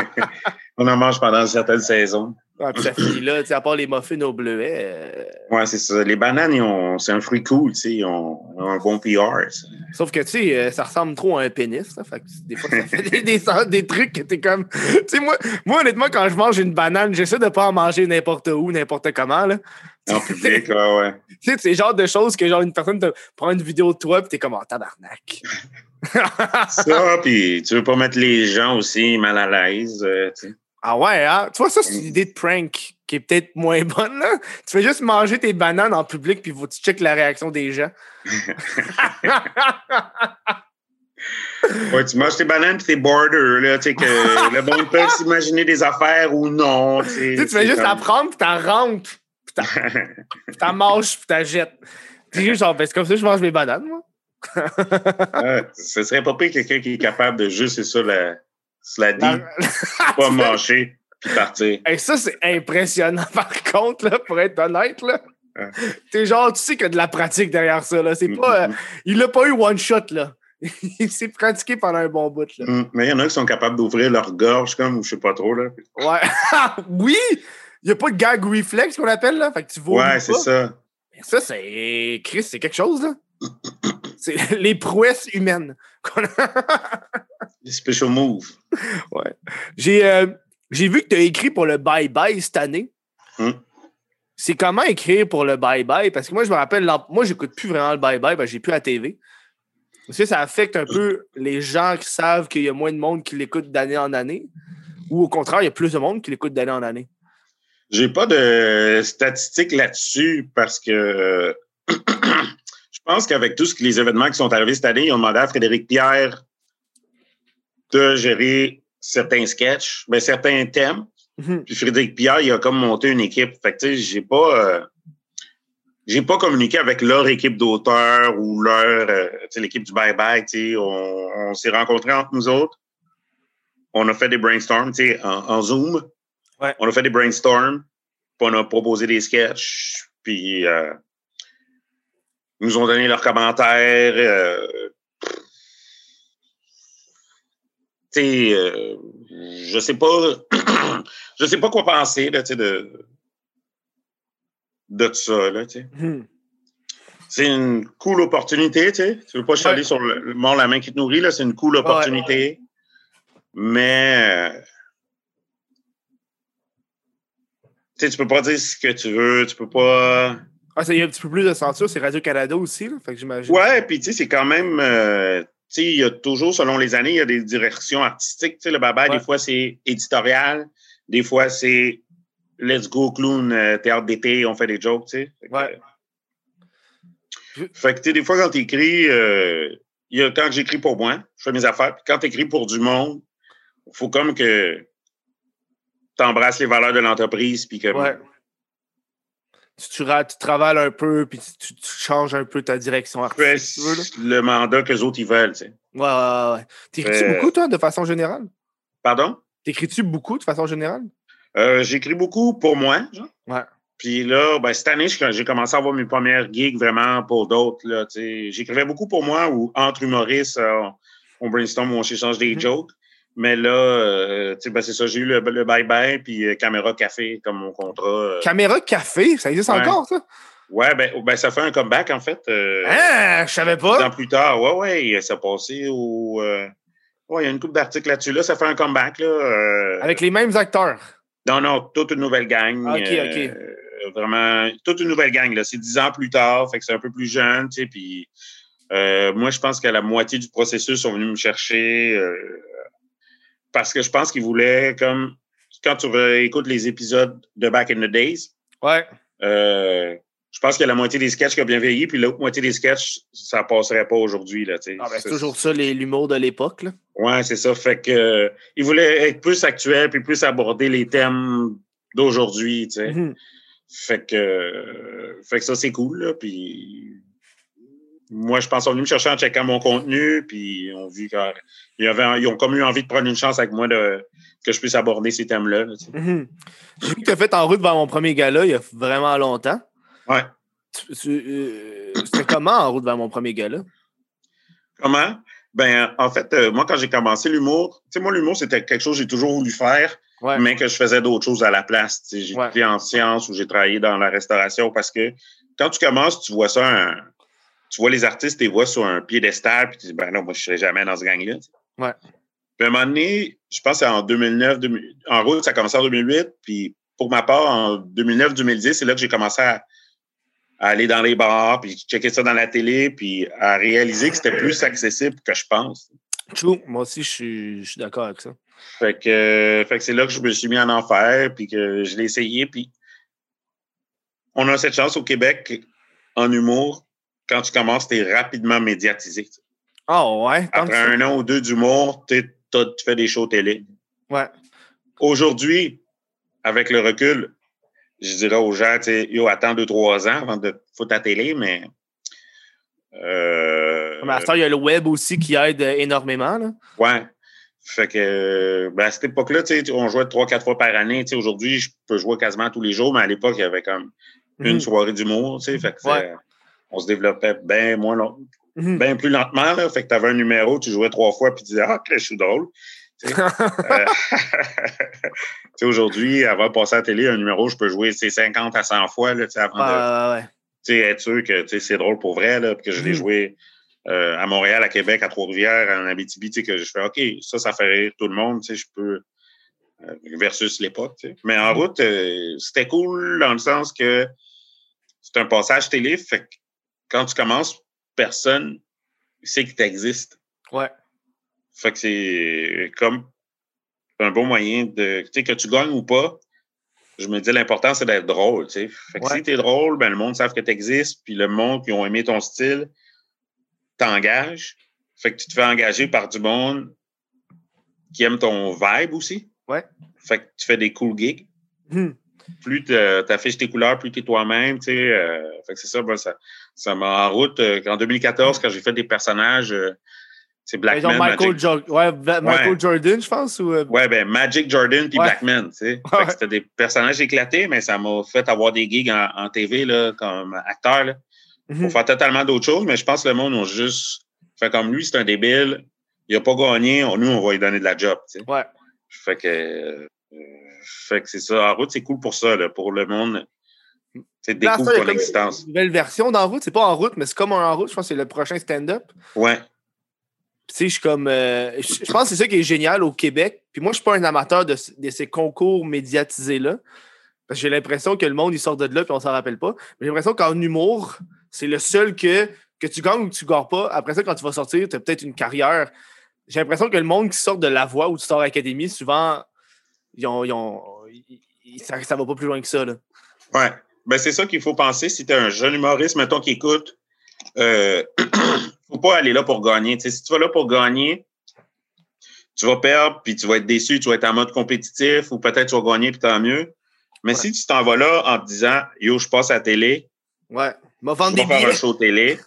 on en mange pendant certaines saisons. Ça finit là, sais, à part les muffins aux bleuets. euh, Ouais, c'est ça. Les bananes, c'est un fruit cool, tu sais. Ils ont, un bon PR. ça. Sauf que, tu sais, euh, ça ressemble trop à un pénis. Là, fait que des fois, ça fait des, des, sens- des trucs que t'es comme. Tu sais, moi, moi, honnêtement, quand je mange une banane, j'essaie de pas en manger n'importe où, n'importe comment. Là. En public, ouais, ouais. Tu sais, c'est le genre de choses que, genre, une personne te prend une vidéo de toi, puis t'es comme, oh, tabarnak. Ça, puis tu veux pas mettre les gens aussi mal à l'aise, euh, tu sais. Ah ouais, hein? Tu vois, ça, c'est une idée de prank qui est peut-être moins bonne. Là. Tu fais juste manger tes bananes en public, puis faut tu checkes la réaction des gens. Ouais, tu manges tes bananes puis tes borders, là, tu sais, que le monde peut s'imaginer des affaires ou non, tu sais. Tu fais juste la comme- prendre, puis t'en rentres, puis t'en- manges, puis t'en jettes. Puis juste, genre, ben, c'est comme ça que je mange mes bananes, moi. Ouais, ce serait pas pire quelqu'un qui est capable de juste, c'est ça, la, se la dit, pas manger puis partir. Hey, ça, c'est impressionnant, par contre, là, pour être honnête. Là. T'es genre, tu sais qu'il y a de la pratique derrière ça. Là. C'est Mm, pas, euh, mm, il l'a pas eu one shot. là. il s'est pratiqué pendant un bon bout. Là. mm. Mais il y en a qui sont capables d'ouvrir leur gorge, comme, ou je sais pas trop, là. Ouais. oui! Il n'y a pas de gag reflex qu'on appelle. Là. Fait que tu vomis Ouais, c'est ça. Mais Ça, c'est. Chris, c'est quelque chose. là. C'est les prouesses humaines. Les special move. J'ai euh, j'ai vu que tu as écrit pour le Bye Bye cette année. Hmm. C'est comment écrire pour le Bye Bye? Parce que moi, je me rappelle, moi, j'écoute plus vraiment le Bye Bye que j'ai plus la TV. Est-ce que ça affecte un peu les gens qui savent qu'il y a moins de monde qui l'écoute d'année en année? Ou au contraire, il y a plus de monde qui l'écoute d'année en année? J'ai pas de statistiques là-dessus parce que pense qu'avec tous les événements qui sont arrivés cette année, ils ont demandé à Frédéric Pierre de gérer certains sketchs, ben, certains thèmes. Mhm. Puis Frédéric Pierre, il a comme monté une équipe. Fait que, tu sais, j'ai pas, euh, j'ai pas communiqué avec leur équipe d'auteurs ou leur, euh, tu sais, l'équipe du Bye Bye. On, on s'est rencontrés entre nous autres. On a fait des brainstorms, tu sais, en, en Zoom. Ouais. On a fait des brainstorms. Puis on a proposé des sketchs. Puis, euh, ils nous ont donné leurs commentaires. euh, tu sais, euh, je sais pas, je sais pas quoi penser là, de de tout ça là. Mhm. C'est une cool opportunité, tu sais. Tu veux pas chialer Ouais. sur le, le mort la main qui te nourrit là, c'est une cool opportunité. Mais tu tu peux pas dire ce que tu veux, tu peux pas Ah, il y a un petit peu plus de censure, c'est Radio-Canada aussi, là, fait que j'imagine. Ouais, puis tu sais, c'est quand même. euh, tu sais, il y a toujours, selon les années, il y a des directions artistiques. Tu sais, le baba, Ouais. des fois, c'est éditorial. Des fois, c'est let's go clown, euh, théâtre d'été, on fait des jokes, tu sais. Fait que, Ouais. euh, Fait que, tu sais, des fois, quand t'écris, il y a, quand j'écris pour moi, je fais mes affaires. Puis quand t'écris pour du monde, faut comme que t'embrasses les valeurs de l'entreprise, puis que Ouais. Tu, tu, ra- tu travailles un peu, puis tu, changes un peu ta direction artistique. si tu veux, là. le mandat que les autres, ils veulent, tu sais. Ouais, ouais, ouais. T'écris-tu Euh, beaucoup, toi, de façon générale? Pardon? T'écris-tu beaucoup de façon générale? Euh, j'écris beaucoup pour moi, genre. Ouais. Puis là, ben, cette année, j'ai commencé à avoir mes premières gigs vraiment pour d'autres. J'écrivais beaucoup pour moi ou entre humoristes, euh, on brainstorm, on s'échange des Mhm. jokes. Mais là, euh, ben, c'est ça, j'ai eu le le bye-bye, puis euh, Caméra Café comme mon contrat. euh. Caméra café, ça existe Ouais. encore, ça? Ouais, ben, ben, ça fait un comeback, en fait. Ah, je savais dix pas. ans plus tard. Ouais, ouais, ça passé au. Ouais, il y a une couple d'articles là-dessus. Là, ça fait un comeback. Là, Avec les mêmes acteurs? Non, non, toute une nouvelle gang. Ok, euh, vraiment, toute une nouvelle gang. Là. C'est dix ans plus tard, fait que c'est un peu plus jeune, tu sais. Puis euh, moi, je pense qu'à la moitié du processus, ils sont venus me chercher euh, parce que je pense qu'ils voulaient, comme quand tu écoutes les épisodes de Back in the Days, Ouais. euh, je pense qu'il y a la moitié des sketchs qui a bien vieilli, puis l'autre moitié des sketchs, ça passerait pas aujourd'hui. Là, tu sais. Ah, ben, c'est toujours ça, l'humour de l'époque, là. Ouais, c'est ça. Fait que euh, ils voulaient être plus actuels puis plus aborder les thèmes d'aujourd'hui, tu sais. Mhm. Fait que, euh, fait que ça, c'est cool, là. Puis moi, je pense qu'ils sont venus me chercher en checkant mon contenu, puis ils ont vu qu'ils avaient, ils ont comme eu envie de prendre une chance avec moi de, que je puisse aborder ces thèmes-là. là, tu sais. Mhm. J'ai vu que tu as fait en route vers mon premier gala il y a vraiment longtemps. Ouais. Euh, C'était comment en route vers mon premier gala? Comment? Ben, en fait, euh, moi, quand j'ai commencé l'humour, tu sais, moi, l'humour, c'était quelque chose que j'ai toujours voulu faire, Ouais. mais que je faisais d'autres choses à la place. J'ai Ouais. en sciences ou j'ai travaillé dans la restauration parce que quand tu commences, tu vois ça, un- tu vois les artistes, tu les vois sur un piédestal, puis tu dis, ben non, moi, je serai jamais dans ce gang-là. Ouais. Puis à un moment donné, je pense que c'est en 2009, 2000 en route, ça a commencé en 2008, puis pour ma part, en 2009-2010, c'est là que j'ai commencé à, à aller dans les bars, puis checker ça dans la télé, puis à réaliser que c'était plus accessible que je pense. True. Moi aussi, je suis, je suis d'accord avec ça. Fait que, euh, fait que c'est là que je me suis mis en enfer, puis que je l'ai essayé, puis on a cette chance au Québec, en humour, quand tu commences, tu es rapidement médiatisé. Ah ouais, tant Après un an ou deux d'humour, tu fais des shows télé. Ouais. Aujourd'hui, avec le recul, je dirais aux gens, tu sais, yo, attends deux, trois ans avant de foutre à télé, mais. Euh, Mais à ce temps, il y a le web aussi qui aide énormément. Là. Ouais. Fait que, ben, à cette époque-là, on jouait trois, quatre fois par année. Aujourd'hui, je peux jouer quasiment tous les jours, mais à l'époque, il y avait comme une Mhm. soirée d'humour, tu sais. Fait que Ouais. On se développait bien moins long- Mhm. bien plus lentement, là. Fait que tu avais un numéro, tu jouais trois fois, puis tu disais, ah, ok, je suis drôle. Euh, tu sais, aujourd'hui, avant de passer à la télé, un numéro, je peux jouer, c'est 50 à 100 fois, là, avant de Ouais, sais, être sûr que c'est drôle pour vrai, là, que je l'ai Mhm. joué euh, à Montréal, à Québec, à Trois-Rivières, en Abitibi, que je fais OK, ça, ça fait rire tout le monde, tu sais, je peux. euh, versus l'époque. Mais en Mhm. route, euh, c'était cool dans le sens que c'est un passage télé, fait que quand tu commences, personne sait que tu existes. Ouais. Fait que c'est comme un bon moyen de. Tu sais, que tu gagnes ou pas, je me dis l'important, c'est d'être drôle. Tu sais. Fait que Ouais. si tu es drôle, ben, le monde savent que tu existes, puis le monde qui ont aimé ton style t'engage. Fait que tu te fais engager par du monde qui aime ton vibe aussi. Ouais. Fait que tu fais des cool gigs. Mhm. Plus tu affiches tes couleurs, plus tu es toi-même. Tu sais, euh, fait que c'est ça, ben, ça, ça m'a en route. euh, en 2014, quand j'ai fait des personnages, euh, c'est Black Genre Man, Michael, Jo- ouais, Michael Ouais. Jordan, je pense. Ou, euh, Ouais, ben Magic Jordan puis Ouais. Blackman, tu sais. C'était des personnages éclatés, mais ça m'a fait avoir des gigs en, en TV là, comme acteur là, mhm. pour faire totalement d'autres choses. Mais je pense que le monde a juste fait comme lui, c'est un débile. Il a pas gagné, nous, on va lui donner de la job. tu sais. Ouais. Fait que, euh, fait que c'est ça. En route, c'est cool pour ça, là, pour le monde. C'est Là, découvre ça, il y a ton comme existence. Une nouvelle version d'en route. C'est pas en route, mais c'est comme un en route. Je pense que c'est le prochain stand-up. Ouais. Tu sais, je suis comme. euh, je pense que c'est ça qui est génial au Québec. Puis moi, je suis pas un amateur de, ces concours médiatisés-là. Parce que j'ai l'impression que le monde, il sort de là puis on s'en rappelle pas. Mais j'ai l'impression qu'en humour, c'est le seul que, que tu gagnes ou que tu gagnes pas. Après ça, quand tu vas sortir, tu as peut-être une carrière. J'ai l'impression que le monde qui sort de la voix ou du Star Academy, souvent, ils ont, ils ont- ils- ça, ça va pas plus loin que ça. Là. Ouais. Ben, c'est ça qu'il faut penser. Si tu es un jeune humoriste, mettons, qui écoute, euh, faut pas aller là pour gagner. Si tu vas là pour gagner, tu vas perdre, puis tu vas être déçu, tu vas être en mode compétitif, ou peut-être tu vas gagner, puis tant mieux. Mais Ouais. si tu t'en vas là en te disant, yo, je passe à la télé, Ouais. M'a tu des vas faire un show télé,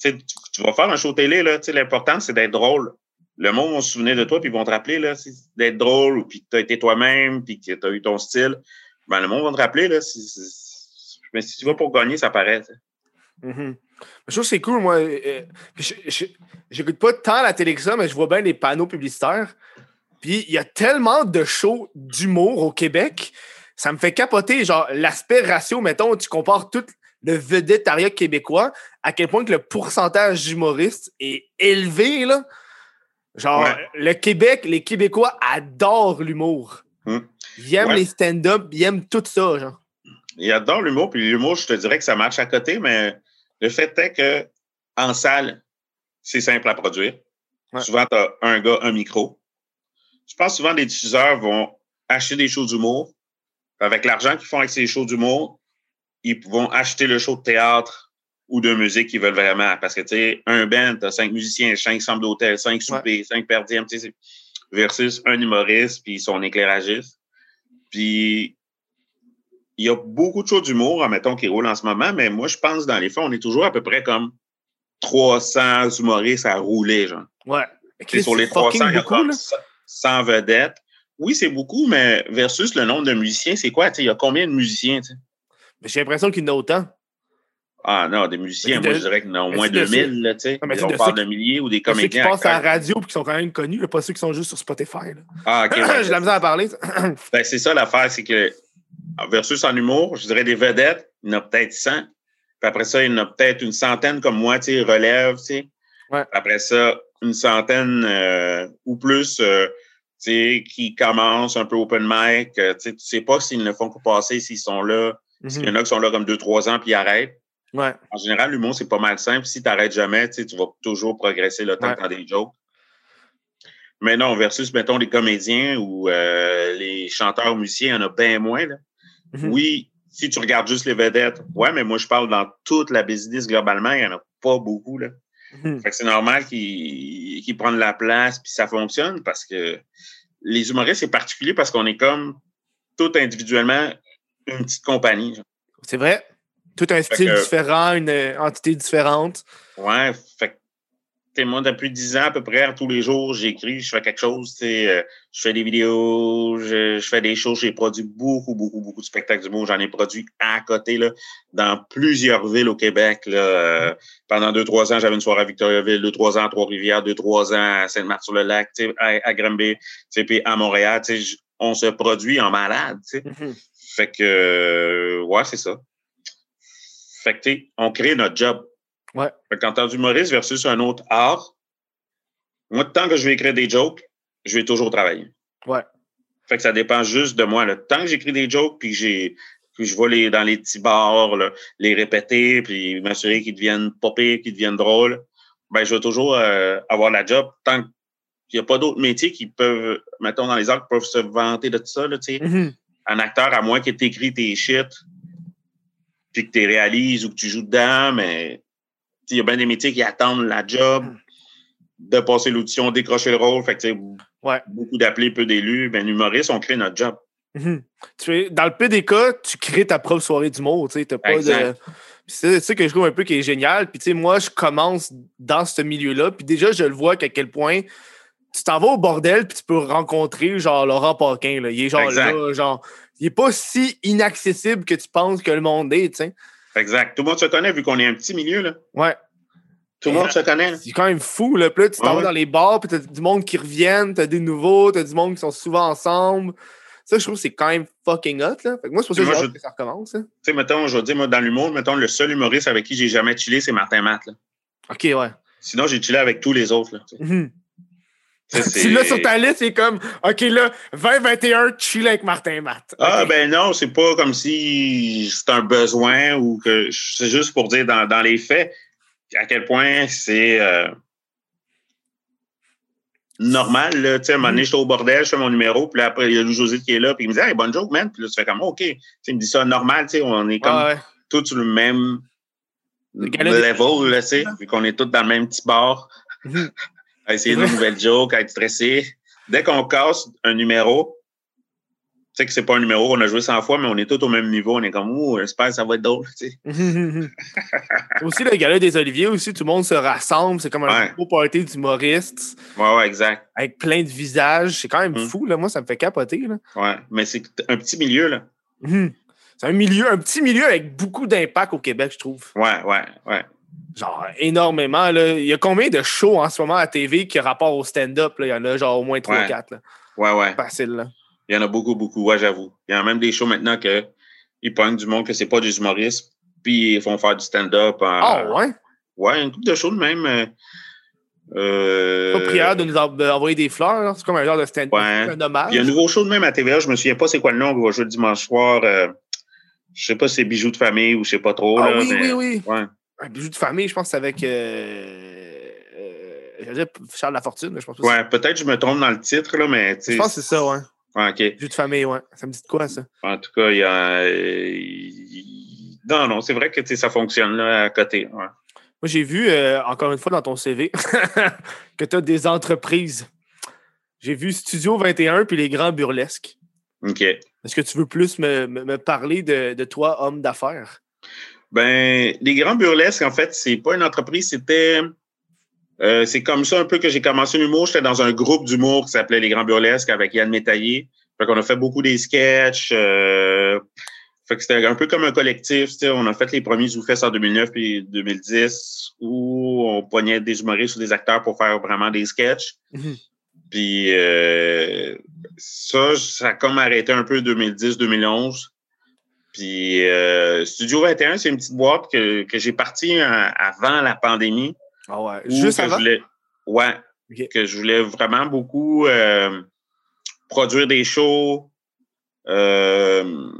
tu, vas faire un show télé, là, l'important, c'est d'être drôle. Le monde va se souvenir de toi, puis ils vont te rappeler, là, d'être drôle, ou puis que tu as été toi-même, puis que tu as eu ton style. Ben, le monde va te rappeler, là. Mais si tu vas pour gagner, ça paraît. Mhm. Je trouve que c'est cool, moi. J'écoute pas tant la télé que ça, mais je vois bien les panneaux publicitaires. Puis il y a tellement de shows d'humour au Québec, ça me fait capoter. Genre, l'aspect ratio, mettons, tu compares tout le vedettariat québécois, à quel point que le pourcentage d'humoristes est élevé, là. Genre, Ouais. le Québec, les Québécois adorent l'humour. Hmm. Ils aiment Ouais. les stand-up, ils aiment tout ça, genre. Il adore l'humour, puis l'humour, je te dirais que ça marche à côté, mais le fait est que en salle, c'est simple à produire. Ouais. Souvent, tu as un gars, un micro. Je pense souvent les diffuseurs vont acheter des shows d'humour. Avec l'argent qu'ils font avec ces shows d'humour, ils vont acheter le show de théâtre ou de musique qu'ils veulent vraiment. Parce que, tu sais, un band, tu as cinq musiciens, cinq chambres d'hôtel, cinq soupers, cinq perdièmes, tu sais, c'est- versus un humoriste puis son éclairagiste. Puis, il y a beaucoup de shows d'humour, mettons, qui roulent en ce moment, mais moi, je pense, dans les faits, on est toujours à peu près comme 300 humoristes à rouler, genre. Ouais. C'est sur les C'est fucking 300, il y a beaucoup, comme là. 100 vedettes. Oui, c'est beaucoup, mais versus le nombre de musiciens, c'est quoi? Il y a combien de musiciens? J'ai l'impression qu'il y en a autant. Ah non, des musiciens, moi, de- je dirais qu'il y en a au moins c'est de 2000, là, tu sais. Ah, mais On de parle de milliers ou des Ceux qui comédiens. passent à la radio et qui sont quand même connus, là, pas ceux qui sont juste sur Spotify. là. Ah, OK. ouais. J'ai la misère à parler. Ben, c'est ça l'affaire, c'est que versus en humour, je dirais des vedettes, il y en a peut-être 100. Puis après ça, il y en a peut-être une centaine comme moi, tu sais, relève, tu sais. Ouais. Après ça, une centaine euh, ou plus, euh, tu sais, qui commencent un peu open mic. euh, tu sais, tu sais pas s'ils ne font que passer, s'ils sont là. Il y en a qui sont là comme deux, trois ans puis ils arrêtent. Ouais. En général, l'humour, c'est pas mal simple. Si tu n'arrêtes jamais, tu sais, tu vas toujours progresser le temps Ouais. que tu des jokes. Mais non, versus, mettons, les comédiens ou les chanteurs ou musiciens, il y en a bien moins. Là. Mhm. Oui, si tu regardes juste les vedettes, ouais, mais moi, je parle dans toute la business globalement, il n'y en a pas beaucoup. Là. Mhm. C'est normal qu'ils prennent la place puis ça fonctionne parce que les humoristes, c'est particulier parce qu'on est comme tout individuellement une petite compagnie. C'est vrai. Tout un style que- différent, une euh, entité différente. Ouais, fait moi, depuis dix ans à peu près, tous les jours, j'écris, je fais quelque chose, euh, je fais des vidéos, je, je fais des choses, j'ai produit beaucoup, beaucoup, beaucoup de spectacles d'humour. J'en ai produit à côté, là, dans plusieurs villes au Québec, là. euh, pendant deux, trois ans, j'avais une soirée à Victoriaville, deux, trois ans à Trois-Rivières, deux, trois ans à Sainte-Marthe-sur-le-Lac, à, à Granby, puis à Montréal, on se produit en malade. Mhm. Fait que, euh, ouais, c'est ça. Fait que, on crée notre job. Ouais. Fait que quand t'as du humoriste versus un autre art, moi, tant que je vais écrire des jokes, je vais toujours travailler. Ouais. Fait que ça dépend juste de moi. Là. Tant que j'écris des jokes, puis que j'ai puis je vais les, dans les petits bars, là, les répéter, puis m'assurer qu'ils deviennent pires, qu'ils deviennent drôles, ben, je vais toujours euh, avoir la job tant qu'il n'y a pas d'autres métiers qui peuvent, mettons, dans les arts, qui peuvent se vanter de tout ça, là, Mhm. un acteur, à moins que tu écris tes shit, puis que tu réalises ou que tu joues dedans, mais il y a bien des métiers qui attendent la job, de passer l'audition, décrocher le rôle. Fait que, Ouais. beaucoup d'appelés, peu d'élus. Ben, humoriste, on crée notre job. Mhm. Tu es- dans le cas, tu crées ta propre soirée d'humour. Tu n'as pas de. Exact. Puis C'est ça que je trouve un peu qui est génial. Puis, tu sais, moi, je commence dans ce milieu-là. Puis, déjà, je le vois qu'à quel point tu t'en vas au bordel. Puis, tu peux rencontrer, genre, Laurent Paquin. Là. Il est genre Exact. là, genre. Il est pas si inaccessible que tu penses que le monde est, tu sais. Exact. Tout le monde se connaît, vu qu'on est un petit milieu. Là. Ouais. Tout le monde se connaît. C'est quand même fou, là. Puis là, tu t'en Ouais, vas dans les bars, puis t'as du monde qui reviennent, t'as des nouveaux, t'as du monde qui sont souvent ensemble. Ça, je trouve que c'est quand même fucking hot, là. Fait que moi, c'est pour ça que Moi, je- que ça recommence. Tu sais, mettons, je vais dire, moi, dans l'humour, mettons, le seul humoriste avec qui j'ai jamais chillé, c'est Martin Matt. là. OK, ouais. Sinon, j'ai chillé avec tous les autres. Là, sais. L'as c'est- sur ta liste, c'est comme, OK, là, 2021, chill avec Martin Matt. Ah, ben non, c'est pas comme si c'est un besoin ou que c'est juste pour dire dans, dans les faits à quel point c'est euh, normal. Là. Tu sais, à un moment donné, j'étais au bordel, je fais mon numéro, puis là, après, il y a Lou José qui est là, puis il me dit Hey, bonne joke, man. Puis là, tu fais comme OK. Tu sais, il me dit ça normal, tu sais, on est comme ouais. tous sur le même Le level, là, tu sais, vu qu'on est tous dans le même petit bar, Mhm. À essayer de nouvelles jokes, à être stressé. Dès qu'on casse un numéro, tu sais que c'est pas un numéro qu'on a joué 100 fois, mais on est tous au même niveau. On est comme, ouh, j'espère que ça va être drôle, tu sais. aussi, le gala des Oliviers, aussi, tout le monde se rassemble. C'est comme un Ouais. gros party d'humoristes Ouais, ouais, exact. avec plein de visages. C'est quand même Mm. fou, là. Moi, ça me fait capoter, là. Ouais. Mais c'est un petit milieu, là. Mhm. C'est un milieu, un petit milieu avec beaucoup d'impact au Québec, je trouve. Ouais, ouais, ouais. Genre, énormément. Là. Il y a combien de shows en ce moment à TV qui rapport au stand-up? Il y en a genre au moins 3-4. Ouais. Ouais, ouais. Facile. Là. Il y en a beaucoup, beaucoup, ouais, j'avoue. Il y en a même des shows maintenant que ils pognent du monde que c'est pas des humoristes, puis ils font faire du stand-up. Ah ouais? Ouais, une couple de shows de même. euh, euh, Pas prière de nous en- d'envoyer des fleurs. C'est comme un genre de stand-up. Ouais. Un hommage. Il y a un nouveau show de même à TVA, je me souviens pas c'est quoi le nom, on va jouer dimanche soir. euh, je sais pas si c'est bijoux de famille ou je sais pas trop. Ah là, oui, mais- oui, oui. Ouais. Un bijou de famille, je pense que c'est avec. Euh, euh, Charles Lafortune, mais je pense. Ouais, peut-être que je me trompe dans le titre, là, mais tu sais. Je pense que c'est ça, ouais. Ouais, OK. Bijou de famille, ouais. Ça me dit de quoi, ça? En tout cas, il y a. il- Non, non, c'est vrai que ça fonctionne là, à côté. Ouais. Moi, j'ai vu, euh, encore une fois, dans ton CV, que tu as des entreprises. J'ai vu Studio 21 puis les grands burlesques. OK. Est-ce que tu veux plus me, me- me parler de, de toi, homme d'affaires? Ben, les grands burlesques, en fait, c'est pas une entreprise, c'était. euh, c'est comme ça un peu que j'ai commencé l'humour. J'étais dans un groupe d'humour qui s'appelait Les Grands Burlesques avec Yann Métaillé. Fait qu'on a fait beaucoup des sketchs. euh, fait que c'était un peu comme un collectif. tu sais. On a fait les premiers Zoufest en 2009 puis 2010 où on poignait des humoristes ou des acteurs pour faire vraiment des sketchs. Mhm. Puis euh, ça, ça a comme arrêté un peu 2010-2011. Puis euh, Studio 21, c'est une petite boîte que, que j'ai partie euh, avant la pandémie. Ah ouais. Juste que avant? Je voulais, ouais. Que je voulais vraiment beaucoup euh, produire des shows, euh,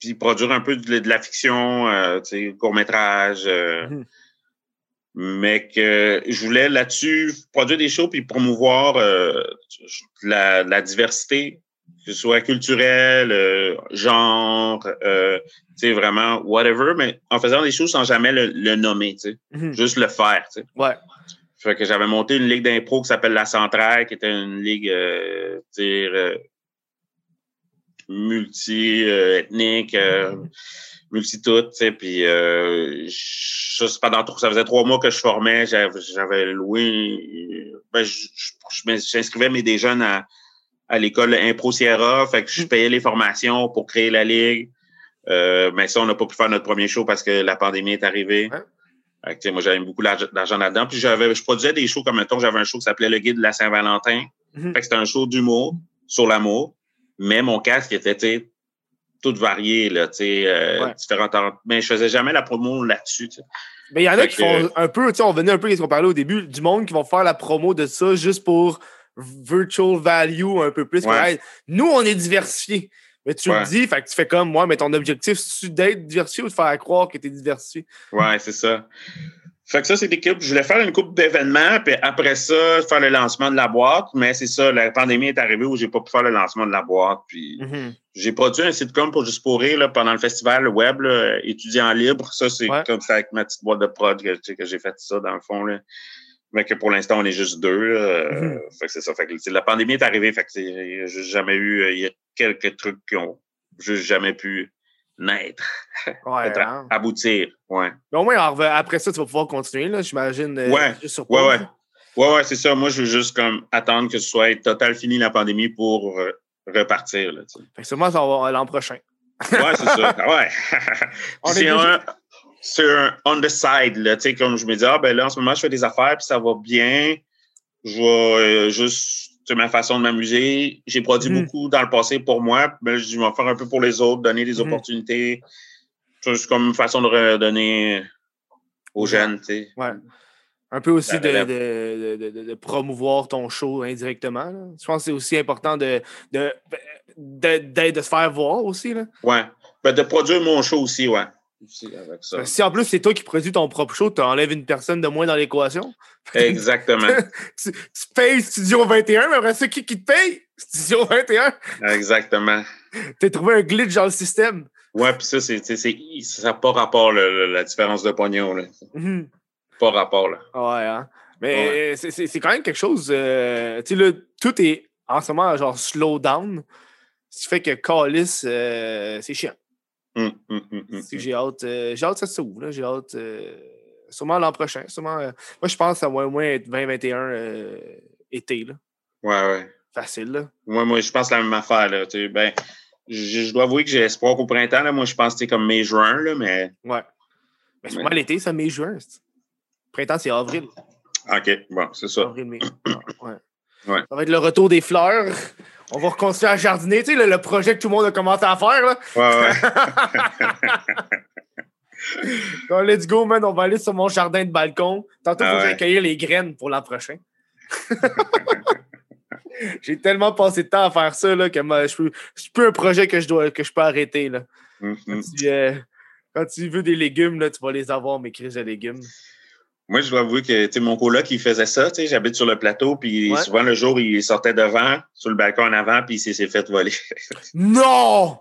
puis produire un peu de, de la fiction, tu sais, court-métrage. Mhm. Mais que je voulais là-dessus produire des shows puis promouvoir la, la diversité, que ce soit culturelle, euh, genre, euh, tu sais, vraiment, whatever, mais en faisant des choses sans jamais le, le nommer, tu sais, Mhm. juste le faire, tu sais. Ouais. Fait que j'avais monté une ligue d'impro qui s'appelle La Centrale, qui était une ligue, euh, tu sais, euh, multi-ethnique, euh, multi-tout, tu sais, puis ça, pendant, ça faisait trois mois que je formais, j'avais loué, ben, j'inscrivais mes des jeunes à, à l'école Impro Sierra, fait que je payais les formations pour créer la ligue. Euh, mais ça, on n'a pas pu faire notre premier show parce que la pandémie est arrivée. Fait que, tu sais, moi, j'avais beaucoup d'argent là-dedans. Puis j'avais, je produisais des shows comme mettons, j'avais un show qui s'appelait Le Guide de la Saint-Valentin. Mhm. Fait que c'était un show d'humour sur l'amour. Mais mon casque était, tu sais, tout varié, là, tu sais, euh, Ouais. différentes. Mais je faisais jamais la promo là-dessus. Mais il y en a qui que- font un peu, tu sais, on venait un peu de ce qu'on parlait au début, du monde qui vont faire la promo de ça juste pour virtual value un peu plus. que, Ouais. hey, nous, on est diversifiés. Mais tu Ouais. le dis, fait que tu fais comme moi, mais ton objectif, c'est d'être diversifié ou de faire croire que tu es diversifié? Ouais, c'est ça. Fait que ça, c'est l'équipe. Je voulais faire une coupe d'événements, puis après ça, faire le lancement de la boîte. Mais c'est ça, la pandémie est arrivée où j'ai pas pu faire le lancement de la boîte. Puis j'ai produit un sitcom pour Juste pour rire là, pendant le festival web, là, étudiant libre. Ça, c'est Ouais. comme ça avec ma petite boîte de prod que, que j'ai fait ça dans le fond. Là. Mais que pour l'instant, on est juste deux. là. Euh, Mhm. Fait que c'est ça. Fait que la pandémie est arrivée. Fait que c'est- il y a juste jamais eu. euh, Il y a quelques trucs qui ont juste jamais pu naître, Ouais, être- hein. aboutir. Ouais. Mais au moins, après ça, tu vas pouvoir continuer, là, j'imagine. euh, Ouais. juste sur Ouais, ouais. Ouais, ouais, c'est ça. Moi, je veux juste comme attendre que ce soit total fini la pandémie pour euh, repartir. Là. Fait que sûrement, ça va l'an prochain. ouais, c'est ça. Ah Ouais. On est un, c'est un on the side, là. Tu sais, comme je me dis, ah, ben là, en ce moment, je fais des affaires, puis ça va bien. Je vais euh, juste, c'est ma façon de m'amuser. J'ai produit Mhm. beaucoup dans le passé pour moi, mais je vais en faire un peu pour les autres, donner des Mhm. opportunités. C'est juste comme une façon de redonner aux jeunes, tu sais. Ouais. Un peu aussi de, de, de- de- promouvoir ton show indirectement. là. Je pense que c'est aussi important de, de, de se faire voir aussi. Là. Ouais. Ben, de produire mon show aussi, ouais. Aussi, avec ça. Si en plus c'est toi qui produis ton propre show, tu enlèves une personne de moins dans l'équation. Exactement. Tu, tu payes Studio 21, mais après ça, qui, qui te paye? Studio 21. Exactement. T'as trouvé un glitch dans le système. Ouais, puis ça, c'est, ça n'a pas rapport, le- le- la différence de pognon. Là. Mhm. Pas rapport, là. Ouais, hein. Mais c'est quand même quelque chose. euh, tu sais, là, tout est en ce moment genre slow down. Ce qui fait que Callis, euh, c'est chiant. Hum, hum, hum, C'est J'ai hâte, euh, j'ai hâte que ça s'ouvre. J'ai hâte. euh, sûrement l'an prochain. Sûrement, euh, moi, je pense que ça va au moins être 2021 euh, été. Là. Ouais, ouais. Facile. Là. Moi, moi, je pense la même affaire, là. Ben, je, je dois avouer que j'ai espoir qu'au printemps, là, moi, je pense que c'est comme mai-juin, mais. Ouais. Mais c'est Ouais. pas l'été, ça, mai-juin. c'est- Printemps, c'est avril. OK, bon, c'est ça. Avril, mai. Ouais. Ouais. Ça va être le retour des fleurs. On va reconstruire à jardiner. Tu sais, le, le projet que tout le monde a commencé à faire. Là. Ouais, ouais. Let's go, man. On va aller sur mon jardin de balcon. Tantôt, il Ah faut ouais. les graines pour l'an prochain. J'ai tellement passé de temps à faire ça là, que je peux, c'est plus un projet que je, dois, que je peux arrêter. Là. Quand, tu, euh, quand tu veux des légumes, là, tu vas les avoir, mes crises de légumes. Moi, je dois avouer que tu sais, mon coloc, il faisait ça. tu sais, J'habite sur le plateau, puis Ouais. souvent, le jour, il sortait devant, sur le balcon en avant, puis il s'est fait voler. Non!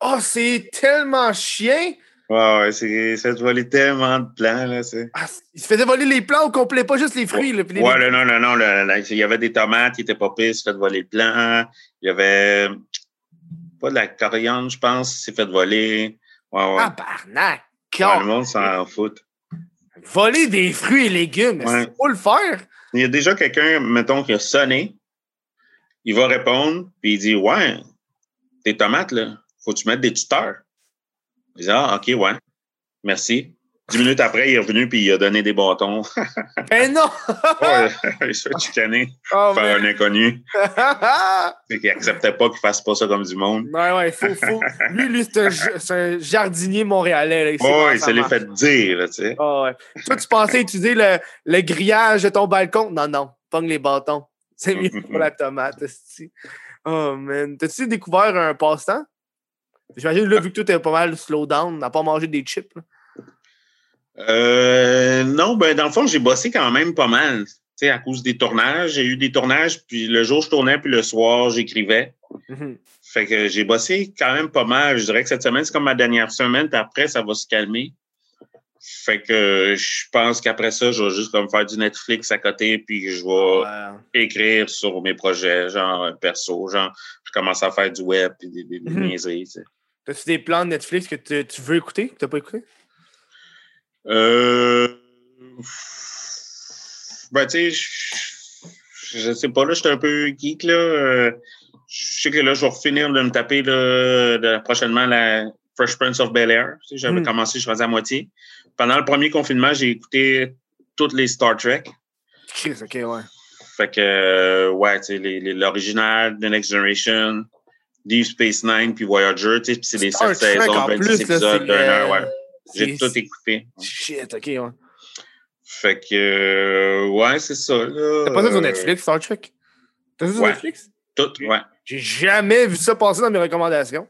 Oh, c'est tellement chien! ouais, ouais, c'est il s'est fait voler tellement de plants, là, tu sais. Ah, il se faisait voler les plants au complet, pas juste les fruits. là, les Ouais, là, non, non, non. là, là, il y avait des tomates qui étaient pas pires, il s'est fait voler le plant. Il y avait pas de la coriandre, je pense, il s'est fait voler. Ouais, ouais. Ah, barnac! Ouais, le monde s'en fout. Voler des fruits et légumes, Ouais. c'est faut le faire? Il y a déjà quelqu'un, mettons, qui a sonné. Il va répondre, puis il dit Ouais, tes tomates, là, faut-tu mettre des tuteurs? Il dit Ah, OK, ouais. Merci. Dix minutes après, il est revenu, puis il a donné des bâtons. Ben non! ouais, il se fait chicaner Oh, par un inconnu. Fait qu'il acceptait pas qu'il fasse pas ça comme du monde. ouais, ouais, faut, faut. Lui, lui c'est un, ja- c'est un jardinier montréalais. Là, Ouais, il se l'est fait dire, là, tu sais. Ah ouais. Toi, tu pensais utiliser le, le grillage de ton balcon? Non, non. Pogne les bâtons. C'est mieux pour la tomate. Oh, man. T'as-tu découvert un passe-temps? J'imagine, là, vu que tout est pas mal slow down, n'a pas mangé des chips. là. Euh, non, ben, dans le fond, j'ai bossé quand même pas mal. Tu sais, à cause des tournages. J'ai eu des tournages, puis le jour, je tournais, puis le soir, j'écrivais. Mhm. Fait que j'ai bossé quand même pas mal. Je dirais que cette semaine, c'est comme ma dernière semaine, puis après, ça va se calmer. Fait que je pense qu'après ça, je vais juste comme faire du Netflix à côté, puis je vais écrire sur mes projets, genre euh, perso, genre je commence à faire du web puis des, des, des Mhm. niaiseries, tu sais. T'as-tu des plans de Netflix que tu, tu veux écouter, que t'as pas écouté? Euh... Ben, tu sais, je- je sais pas, là, j'étais un peu geek, là. Euh, Je sais que là, je vais finir de me taper, là, de- prochainement, la Fresh Prince of Bel-Air. Tu sais, J'avais Hmm. commencé, je suis rendu à moitié. Pendant le premier confinement, j'ai écouté toutes les Star Trek. Ok, ouais. Fait que, euh, ouais, tu sais, l'original, The Next Generation, Deep Space Nine, puis Voyager, tu sais, puis c'est des sept saisons, en 26 plus, là, épisodes heure, ouais. J'ai tout écouté. Shit, ok, ouais. Fait que, euh, ouais, c'est ça. T'as pas ça sur Euh, Netflix, Star Trek? T'as ça sur ouais. Netflix? Tout, ouais. J'ai jamais vu ça passer dans mes recommandations.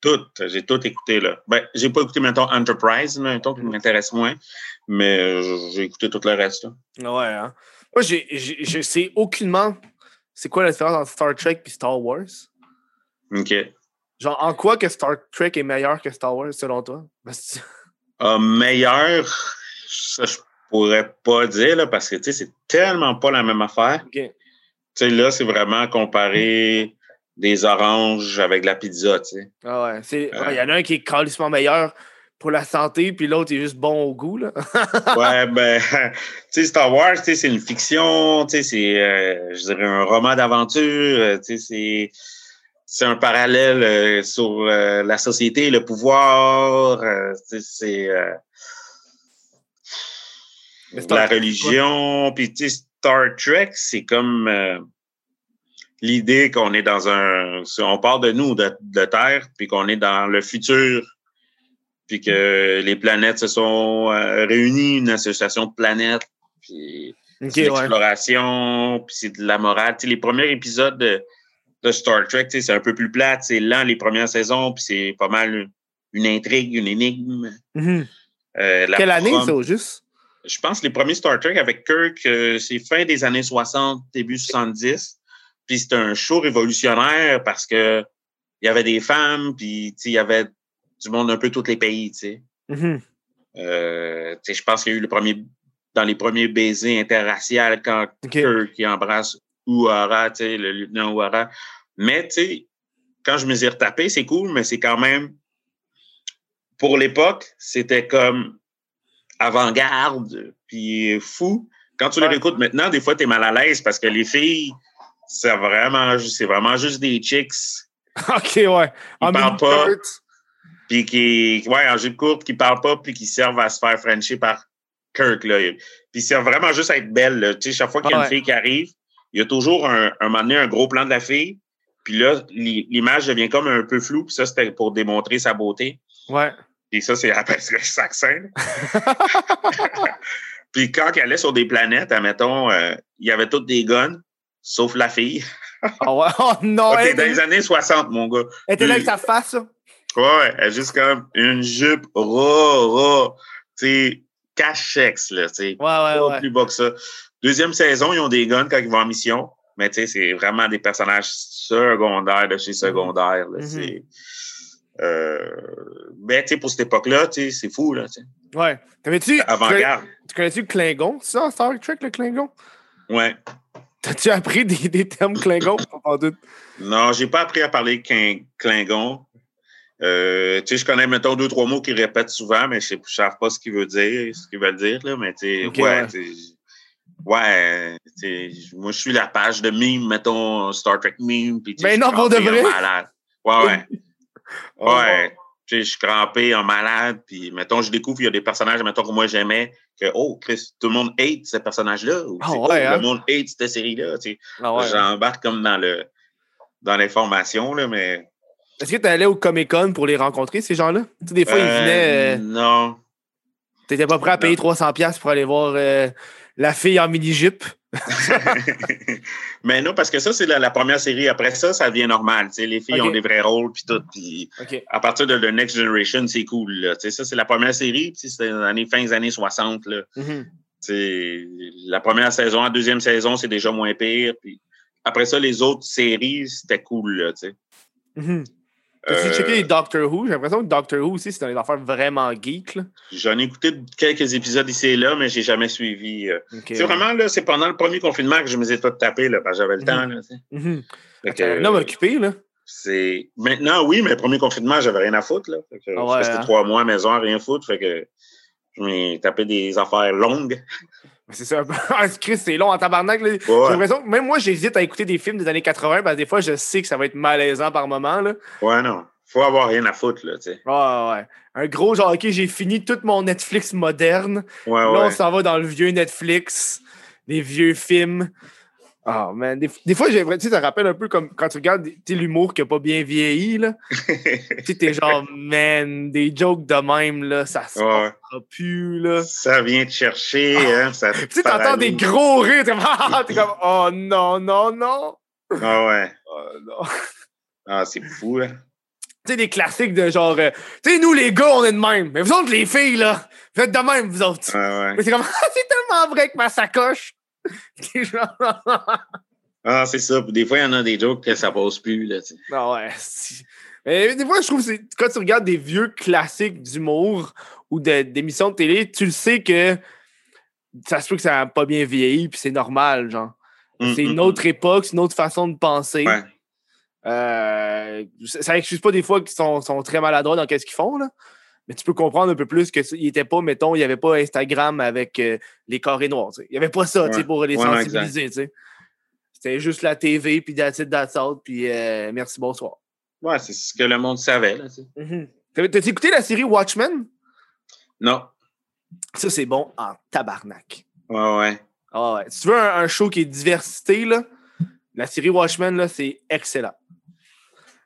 Tout. J'ai tout écouté, là. Ben, j'ai pas écouté, mettons, Enterprise, là, mettons, qui m'intéresse moins, mais euh, j'ai écouté tout le reste, là. Ouais, hein. Moi, je sais aucunement c'est quoi la différence entre Star Trek et Star Wars. OK. Genre, en quoi que Star Trek est meilleur que Star Wars, selon toi? Ah, meilleur, ça, je pourrais pas dire, là, parce que, tu sais, c'est tellement pas la même affaire. Tu sais, là, c'est vraiment comparer des oranges avec de la pizza, tu sais. Ah ouais. c'est- Euh. ouais, Il y en a un qui est calissement meilleur pour la santé, puis l'autre est juste bon au goût, là. Ouais, ben, tu sais, Star Wars, tu sais, c'est une fiction, tu sais, c'est, euh, je dirais, un roman d'aventure, euh, tu sais, c'est, c'est un parallèle euh, sur euh, la société, le pouvoir, euh, c'est la religion, puis Star Trek, c'est comme l'idée qu'on est dans un, on part de nous, de, de Terre, puis qu'on est dans le futur, puis que les planètes se sont réunies, une association de planètes, puis c'est de ouais. l'exploration, puis c'est de la morale. Tu sais, les premiers épisodes de, Star Trek, c'est un peu plus plate, c'est lent les premières saisons, puis c'est pas mal une intrigue, une énigme. Mhm. Euh, Quelle année, ça, au juste? Je pense que les premiers Star Trek avec Kirk, euh, c'est fin des années 60, début 70. Puis c'était un show révolutionnaire parce que il y avait des femmes, puis il y avait du monde un peu tous les pays. Mhm. Euh, je pense qu'il y a eu le premier, dans les premiers baisers interraciales quand. Kirk qui embrasse sais, le lieutenant Uhura. Mais, tu sais, quand je me suis retapé, c'est cool, mais c'est quand même, pour l'époque, c'était comme avant-garde, puis fou. Quand tu le Ouais. réécoutes maintenant, des fois, tu es mal à l'aise parce que les filles, c'est vraiment, c'est vraiment juste des chicks, Ok, ouais. En parle mini pas. puis qui, ouais, en jupe courte, qui parlent pas, puis qui servent à se faire frencher par Kirk, là. Puis ils servent vraiment juste à être belles, là. Tu sais, chaque fois qu'il y a une fille qui arrive, il y a toujours un, un moment donné, un gros plan de la fille, puis là, l'i- l'image devient comme un peu floue, puis ça, c'était pour démontrer sa beauté. Ouais. Puis ça, c'est après le saxin. puis quand elle allait sur des planètes, admettons, euh, il y avait toutes des guns, sauf la fille. Ah ouais. Oh non, Ok, elle dans les années 60, mon gars. elle était là avec sa face, ça. Ouais, elle a juste comme une jupe ras, ras, tu sais, cachex, là, tu sais. Ouais, ouais, Pas ouais. plus bas que ça. Deuxième saison, ils ont des guns quand ils vont en mission, mais tu sais, c'est vraiment des personnages secondaires de chez secondaire, là, Mhm. Euh, ben, tu sais, pour cette époque-là, tu sais, c'est fou, là, tu sais. Ouais. T'avais-tu. Avant-garde. Tu connais-tu le Klingon? C'est ça, Star Trek, le Klingon? Ouais. T'as-tu appris des, des termes Klingon? Pas doute? Non, j'ai pas appris à parler Klin- Klingon. Euh, tu sais, je connais, mettons, deux, trois mots qu'ils répètent souvent, mais je je sais pas ce qu'ils veulent dire, ce qu'ils veulent dire, là, mais tu sais, ouais, ouais. Ouais, moi, je suis la page de meme, mettons, Star Trek meme, sais, Mais non, pour de vrai? malade. Ouais, ouais, Oh, ouais. Je suis crampé en malade, puis mettons, je découvre qu'il y a des personnages, mettons, que moi, j'aimais, que, oh, Chris, tout le monde hate ce personnage-là, ou, Ah sais, ouais, oh, hein? le monde hate cette série-là, tu sais. Ah ouais. J'embarque comme dans le, dans l'information, là, mais... Est-ce que tu allais au Comic Con pour les rencontrer, ces gens-là? Tu sais, des fois, ils Euh, venaient. euh, Non. T'étais pas prêt à payer non. 300$ pour aller voir euh, la fille en mini-jupe? Mais non, parce que ça, c'est la, la première série. Après ça, ça devient normal. les filles ont des vrais rôles, puis tout. À partir de The Next Generation, c'est cool. Là. Ça, c'est la première série. puis C'est dans les années, fin des années 60. Là. Mhm. C'est La première saison, la deuxième saison, c'est déjà moins pire. Puis après ça, les autres séries, c'était cool. Là, sais. T'as-tu Euh, checké les Doctor Who? J'ai l'impression que Doctor Who aussi, c'est dans les affaires vraiment geek. Là. J'en ai écouté quelques épisodes ici et là, mais j'ai jamais suivi. euh. C'est vraiment, là, c'est pendant le premier confinement que je me suis tout tapé, là, parce que j'avais le temps. Là. Mhm. Un homme occupé, là. C'est maintenant oui, mais le premier confinement, j'avais rien à foutre là. Fait que Ah je restais hein? trois mois à la maison à rien foutre, fait que je m'ai tapé des affaires longues. Mais C'est ça. Ah, Chris, c'est long en tabarnak. là. J'ai Ouais, l'impression que même moi, j'hésite à écouter des films des années 80 parce que des fois, je sais que ça va être malaisant par moment. Là. ouais non, faut avoir rien à foutre là, tu sais. Ouais, ouais. Un gros genre, OK, j'ai fini tout mon Netflix moderne. Ouais Là, ouais. on s'en va dans le vieux Netflix, des vieux films. Ah, man. Des, des fois, j'ai tu sais, ça rappelle un peu comme quand tu regardes l'humour qui a pas bien vieilli, là. tu sais, t'es genre, man, des jokes de même, là, ça se Ouais. plus, là. ça vient te chercher, hein, ça Tu sais, t'entends des gros rires, t'es comme, ah, t'es comme, oh non, non, non. Ah ouais. Oh, non. Ah, c'est fou hein. Tu sais, des classiques de genre, euh, tu sais, nous, les gars, on est de même. Mais vous autres, les filles, là, vous êtes de même, vous autres. Ouais ouais. Mais c'est comme, ah, c'est tellement vrai que ma sacoche. Ah, c'est ça. Des fois, il y en a des jokes que ça passe plus là. Non, ouais. Mais des fois, je trouve que quand tu regardes des vieux classiques d'humour ou de- d'émissions de télé, tu le sais que ça se peut que ça n'a pas bien vieilli, puis c'est normal, genre. Hum, C'est hum, une autre époque, c'est une autre façon de penser. Ouais. Euh, ça ça excuse pas des fois qu'ils sont, sont très maladroits dans ce qu'ils font, là. Mais tu peux comprendre un peu plus que il était pas, mettons, il n'y avait pas Instagram avec euh, les carrés noirs. Il n'y avait pas ça Ouais. pour les Ouais, sensibiliser. C'était juste la TV, puis that's it, that's all, puis euh, merci, bonsoir. Ouais, c'est ce que le monde savait là, tu sais. Mhm. T'as- T'as écouté la série Watchmen? Non. Ça, c'est bon en tabarnak. Ouais ouais. Ah ouais. Si tu veux un, un show qui est diversité, là, la série Watchmen, là, c'est excellent.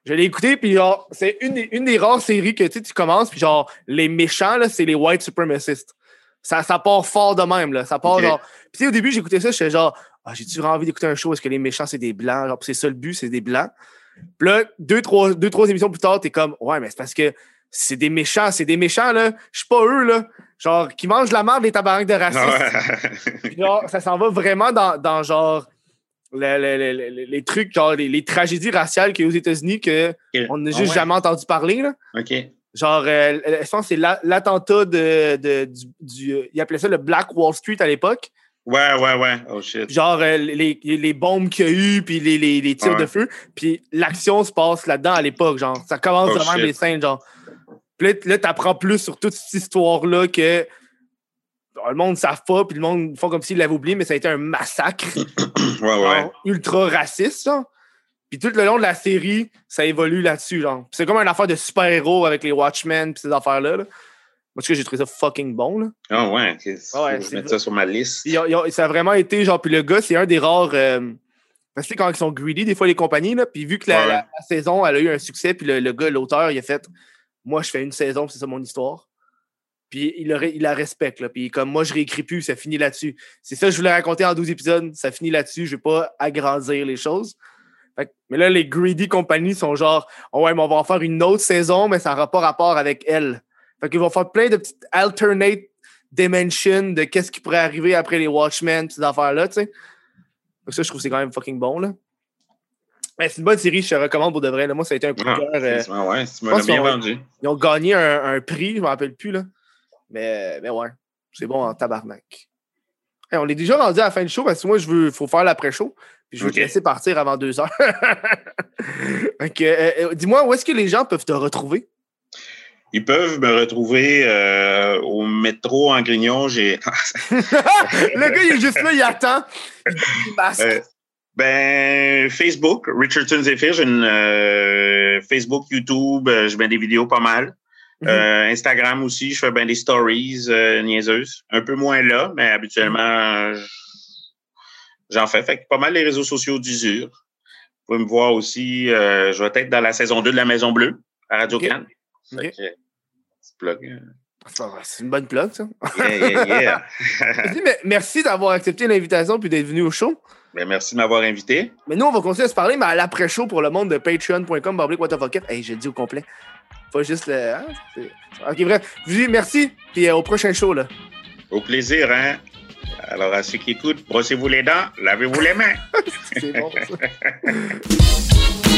Je l'ai écouté, puis genre, c'est une, des- une des rares séries que tu commences, puis genre, les méchants, là, c'est les white supremacists. Ça, ça part fort de même, là. Ça part genre. Puis tu sais, au début, j'écoutais ça, j'étais genre, ah, j'ai-tu vraiment envie d'écouter un show? Est-ce que les méchants, c'est des blancs? Genre, puis c'est ça le but, c'est des blancs. Puis là, deux trois, deux, trois émissions plus tard, t'es comme, ouais, mais c'est parce que c'est des méchants, c'est des méchants, là. Je suis pas eux, là. Genre, qui mangent la merde des tabaraks de racisme. Ouais. Puis genre, ça s'en va vraiment dans, dans genre, le- le- le- le- les trucs, genre, les, les tragédies raciales qu'il y a aux États-Unis que Ok. on n'a Ah juste ouais? jamais entendu parler, là. OK. Genre, euh, je pense que c'est la- l'attentat de, de- du, du- euh, Il appelait ça le Black Wall Street à l'époque. Ouais, ouais, ouais. Oh shit. Genre, euh, les, les bombes qu'il y a eu, puis les, les, les tirs Ouais. de feu. Puis l'action se passe là-dedans à l'époque. Genre, ça commence Oh, de même shit. les scènes. Genre, puis là, t'apprends plus sur toute cette histoire-là que le monde ne savent pas, puis le monde font comme s'ils l'avaient oublié, mais ça a été un massacre Ouais, ouais. ultra raciste. Genre. Puis tout le long de la série, ça évolue là-dessus. genre. C'est comme une affaire de super-héros avec les Watchmen, puis ces affaires-là. Là. Moi, en tout cas, j'ai trouvé ça fucking bon. Ah ouais. Ouais, je mette vrai. ça sur ma liste. Puis, ils ont- ils ont- ça a vraiment été, genre, puis le gars, c'est un des rares. euh, parce que quand ils sont greedy, des fois, les compagnies, là, puis vu que la, Ouais. la- la saison, elle a eu un succès, puis le, le gars, l'auteur, il a fait Moi, je fais une saison, puis c'est ça mon histoire. Puis il, le ré- il la respecte, là. Puis comme moi, je réécris plus, ça finit là-dessus. C'est ça que je voulais raconter en 12 épisodes, ça finit là-dessus, je vais pas agrandir les choses. Fait que- mais là, les greedy compagnies sont genre Oh ouais, mais on va en faire une autre saison, mais ça n'aura pas rapport avec elle. Fait qu'ils vont faire plein de petites alternate dimensions de qu'est-ce qui pourrait arriver après les Watchmen, ces affaires-là, tu sais. Donc ça, je trouve que c'est quand même fucking bon, là. Mais c'est une bonne série, je te recommande pour de vrai. là. Moi, ça a été un coup de Ah, cœur. euh, c'est- ouais, tu me pense l'as bien qu'on va- vendu. ils ont gagné un, un prix, je me rappelle plus, là. Mais, mais ouais, c'est bon en tabarnak. Hey, on est déjà rendu à la fin du show parce que moi, je veux, faut faire l'après-show. Puis je veux Ok. te laisser partir avant deux heures. Que, euh, euh, Dis-moi, où est-ce que les gens peuvent te retrouver? Ils peuvent me retrouver euh, au métro en Grignon. J'ai le gars, il est juste là, il attend. Il masque. Euh, ben Facebook, Richardson Zephyr, j'ai une euh, Facebook, YouTube, je mets des vidéos pas mal. Mhm. Euh, Instagram aussi, je fais ben des stories euh, niaiseuses. Un peu moins là, mais habituellement j'en fais. Fait que pas mal les réseaux sociaux d'usure. Vous pouvez me voir aussi, euh, je vais être dans la saison 2 de la Maison Bleue à Radio Ok. Cannes. Ok. Fait que, petit plug, euh, C'est une bonne plug, ça. Yeah, yeah, yeah. Merci d'avoir accepté l'invitation puis d'être venu au show. Ben, merci de m'avoir invité. Mais nous, on va continuer à se parler, mais à l'après-show pour le monde de patreon.com. Hey, j'ai dit au complet. Pas juste le. hein, Ok, bref. Dis merci, puis euh, au prochain show, là. Au plaisir, hein? Alors, à ceux qui écoutent, brossez-vous les dents, lavez-vous les mains. C'est bon, ça.